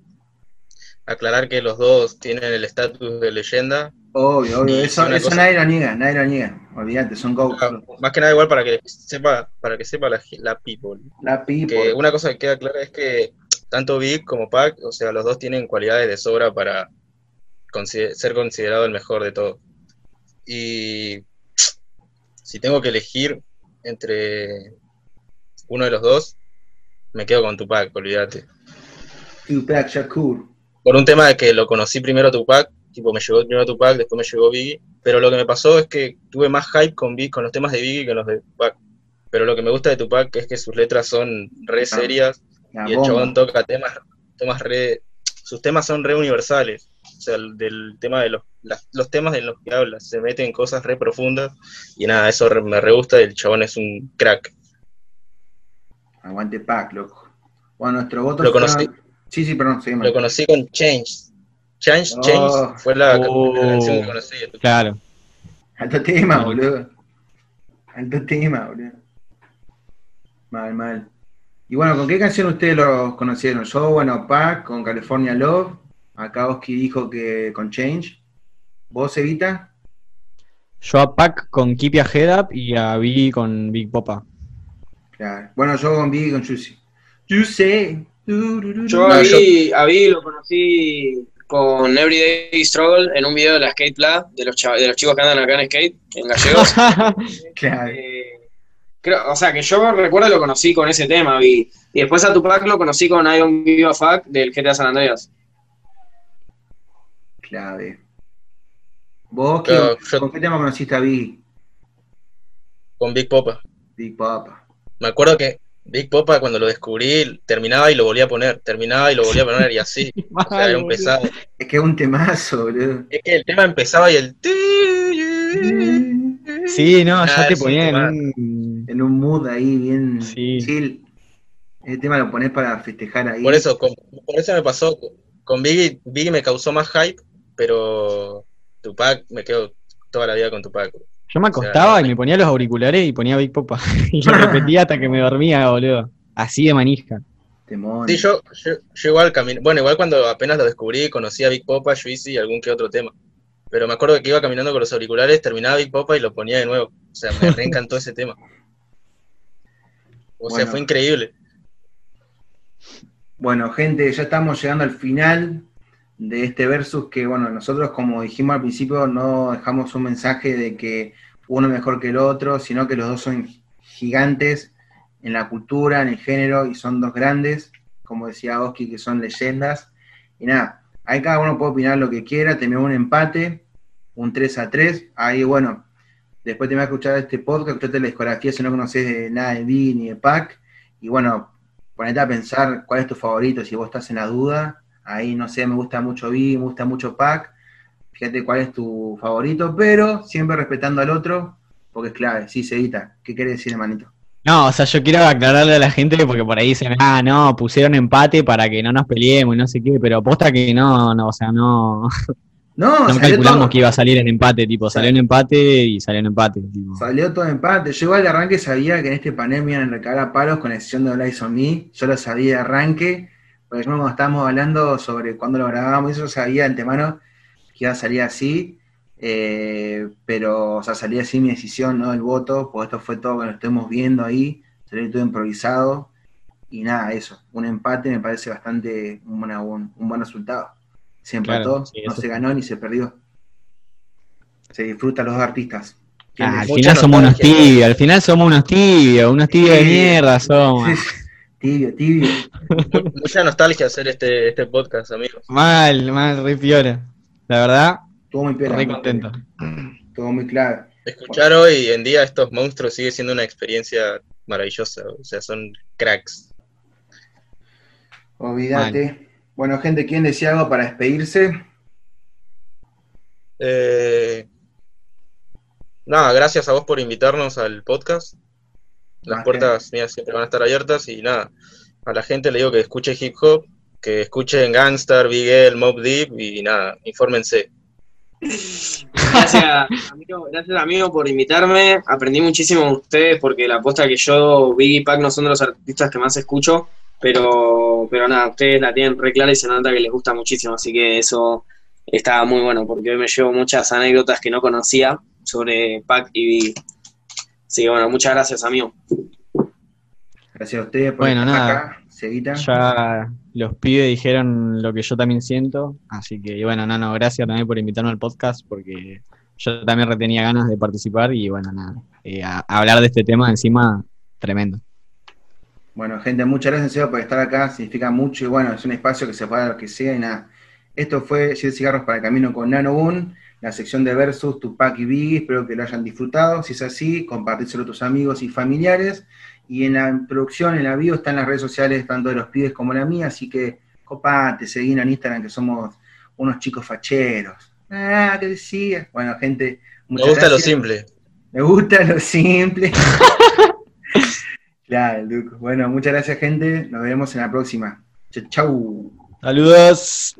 Speaker 3: aclarar que los dos tienen el estatus de leyenda.
Speaker 1: obvio, obvio. Eso, eso nadie lo niega, nadie lo niega. Olvídate, son go.
Speaker 3: Ah, Más que nada igual para que sepa, para que sepa la, la people.
Speaker 1: La
Speaker 3: Que
Speaker 1: people.
Speaker 3: una cosa que queda clara es que tanto Big como Pac, o sea, los dos tienen cualidades de sobra para consider- ser considerado el mejor de todos. Y si tengo que elegir entre uno de los dos, me quedo con Tupac, olvídate.
Speaker 1: Tupac Shakur.
Speaker 3: Por un tema de que lo conocí primero a Tupac, tipo me llegó primero Tupac, después me llegó Biggie, pero lo que me pasó es que tuve más hype con, Big, con los temas de Biggie que los de Tupac. Pero lo que me gusta de Tupac es que sus letras son re serias y el chabón toca temas, temas re, sus temas son re universales. O sea, el- del tema de los, las- los temas de los que habla, se mete en cosas re profundas y nada, eso re- me re gusta y el chabón es un crack.
Speaker 1: Aguante Pac, loco. Bueno, nuestro voto
Speaker 3: Lo conocí.
Speaker 1: Sí, sí, perdón, seguimos.
Speaker 3: Lo conocí con Change. Change,
Speaker 1: Oh.
Speaker 3: Change fue la,
Speaker 4: Oh.
Speaker 3: la canción que conocí.
Speaker 4: Claro.
Speaker 1: Alto tema,
Speaker 4: No,
Speaker 1: boludo. Alto tema, boludo. Mal, mal. Y bueno, ¿con qué canción ustedes los conocieron? Yo, bueno, Pac, con California Love. Acá Oski dijo que con Change. ¿Vos, Evita?
Speaker 4: Yo a Pac con Keep Your Head Up y a Biggie con Big Popa.
Speaker 1: Claro. Bueno, yo con Biggie y con Juicy. Juicy.
Speaker 5: Yo a Biggie, a Biggie lo conocí con Everyday Struggle en un video de la Skate Club, de los, chav- de los chicos que andan acá en skate, en gallegos.
Speaker 1: Claro.
Speaker 5: Eh, creo, o sea, que yo recuerdo lo conocí con ese tema, Biggie. Y después a Tupac lo conocí con I Don't Give a Fuck del GTA San Andreas.
Speaker 1: Clave. ¿Vos,
Speaker 3: Claro,
Speaker 1: ¿qué-
Speaker 3: yo-
Speaker 1: con qué tema conociste a Biggie?
Speaker 3: Con Big Popa.
Speaker 1: Big Papa.
Speaker 3: Me acuerdo que Big Popa cuando lo descubrí terminaba y lo volvía a poner, terminaba y lo volvía a poner y así. O sea, era un pesado.
Speaker 1: Es que es un temazo, boludo.
Speaker 3: Es que el tema empezaba y el...
Speaker 4: Sí, no, ya
Speaker 3: Ah,
Speaker 4: te ponía en un...
Speaker 1: En un mood ahí bien
Speaker 4: Sí.
Speaker 1: chill. Ese tema lo pones para festejar ahí.
Speaker 3: Por eso, con- por eso me pasó. Con Biggie, Biggie me causó más hype, pero Tupac me quedo toda la vida con Tupac.
Speaker 4: Yo me acostaba y me ponía los auriculares y ponía Big Popa. y lo repetía hasta que me dormía, boludo. Así de manija.
Speaker 1: Temón.
Speaker 3: Sí, yo, yo, yo igual caminé, bueno, igual cuando apenas lo descubrí, conocí a Big Popa, Juicy y algún que otro tema. Pero me acuerdo que iba caminando con los auriculares, terminaba Big Popa y lo ponía de nuevo. O sea, me reencantó ese tema. O sea, fue increíble.
Speaker 1: Bueno, gente, ya estamos llegando al final de este versus que, bueno, nosotros como dijimos al principio no dejamos un mensaje de que uno es mejor que el otro, sino que los dos son gigantes en la cultura, en el género, y son dos grandes, como decía Oski, que son leyendas. Y nada, ahí cada uno puede opinar lo que quiera, terminó un empate, un 3 a 3, ahí bueno, después te vas a escuchar este podcast, escuchate la discografía si no conoces de nada de Biggie ni de Pac, y bueno, ponete a pensar cuál es tu favorito, si vos estás en la duda, ahí no sé, me gusta mucho Biggie, me gusta mucho Pac, fíjate cuál es tu favorito, pero siempre respetando al otro, porque es clave, sí, Cedita, ¿qué querés decir, hermanito?
Speaker 4: No, o sea, yo quiero aclararle a la gente porque por ahí dicen, ah, no, pusieron empate para que no nos peleemos y no sé qué, pero posta que no, no, o sea, no,
Speaker 1: No,
Speaker 4: no calculamos
Speaker 1: todo,
Speaker 4: que iba a salir en empate, tipo, salió en empate y salió en empate, tipo.
Speaker 1: salió todo empate, yo igual de arranque sabía que en este panel me iban a recagar a palos con la excepción de Lies on Me, yo lo sabía de arranque, porque yo cuando estábamos hablando sobre cuándo lo grabábamos, eso sabía de antemano que iba a salir así, eh, pero, o sea, salía así mi decisión, no el voto, pues esto fue todo que lo estuvimos viendo ahí, salió todo improvisado, y nada, eso, un empate me parece bastante un, buena- un, un buen resultado. Se empató,
Speaker 4: Claro, sí,
Speaker 1: no se ganó ni se perdió. Se disfruta los dos artistas. ¿Quién
Speaker 4: Ah, al final somos unos tibios, al final somos unos tibios, unos tibios de mierda somos.
Speaker 1: Tibio, tibio.
Speaker 3: Mucha nostalgia hacer este, este podcast, amigos.
Speaker 4: Mal, mal, re piola. La verdad,
Speaker 1: Estuvo muy piola,
Speaker 4: re
Speaker 1: muy
Speaker 4: contento.
Speaker 1: Estuvo muy claro.
Speaker 3: Escuchar hoy en día estos monstruos sigue siendo una experiencia maravillosa. O sea, son cracks.
Speaker 1: Olvídate. Bueno, gente, ¿quién decía algo para despedirse?
Speaker 3: Eh, nada, gracias a vos por invitarnos al podcast. Las puertas mías siempre van a estar abiertas y nada, a la gente le digo que escuche hip hop, que escuchen Gangstar, Big L, Mob Deep y nada, infórmense.
Speaker 5: Gracias, amigo, gracias, amigo, por invitarme. Aprendí muchísimo de ustedes porque la aposta que yo, Biggie y Pac, no son de los artistas que más escucho, pero, pero nada, ustedes la tienen re clara y se nota que les gusta muchísimo, así que eso está muy bueno porque hoy me llevo muchas anécdotas que no conocía sobre Pac y Biggie. Así que bueno, muchas gracias, amigo.
Speaker 1: Gracias a ustedes por
Speaker 4: Bueno,
Speaker 1: estar
Speaker 4: nada.
Speaker 1: acá. Seguita.
Speaker 4: Ya los pibes dijeron lo que yo también siento, así que y bueno, no, no, gracias también por invitarme al podcast porque yo también retenía ganas de participar y bueno, nada, eh, a- a hablar de este tema encima, tremendo.
Speaker 1: Bueno, gente, muchas gracias serio, por estar acá, significa mucho y bueno, es un espacio que se puede dar lo que sea y nada. Esto fue 7 cigarros para el camino con Nano Boon, la sección de versus Tupac y Biggie, espero que lo hayan disfrutado, si es así, compartíselo a tus amigos y familiares, y en la producción, en la bio, están las redes sociales, tanto de los pibes como la mía, así que copate, seguinos en Instagram, que somos unos chicos facheros. Ah, ¿qué decía? Bueno, gente,
Speaker 3: Me
Speaker 1: muchas
Speaker 3: gusta lo simple.
Speaker 1: Me gusta lo simple. claro, Luco. Bueno, muchas gracias, gente. Nos vemos en la próxima. Chau, chau.
Speaker 4: Saludos.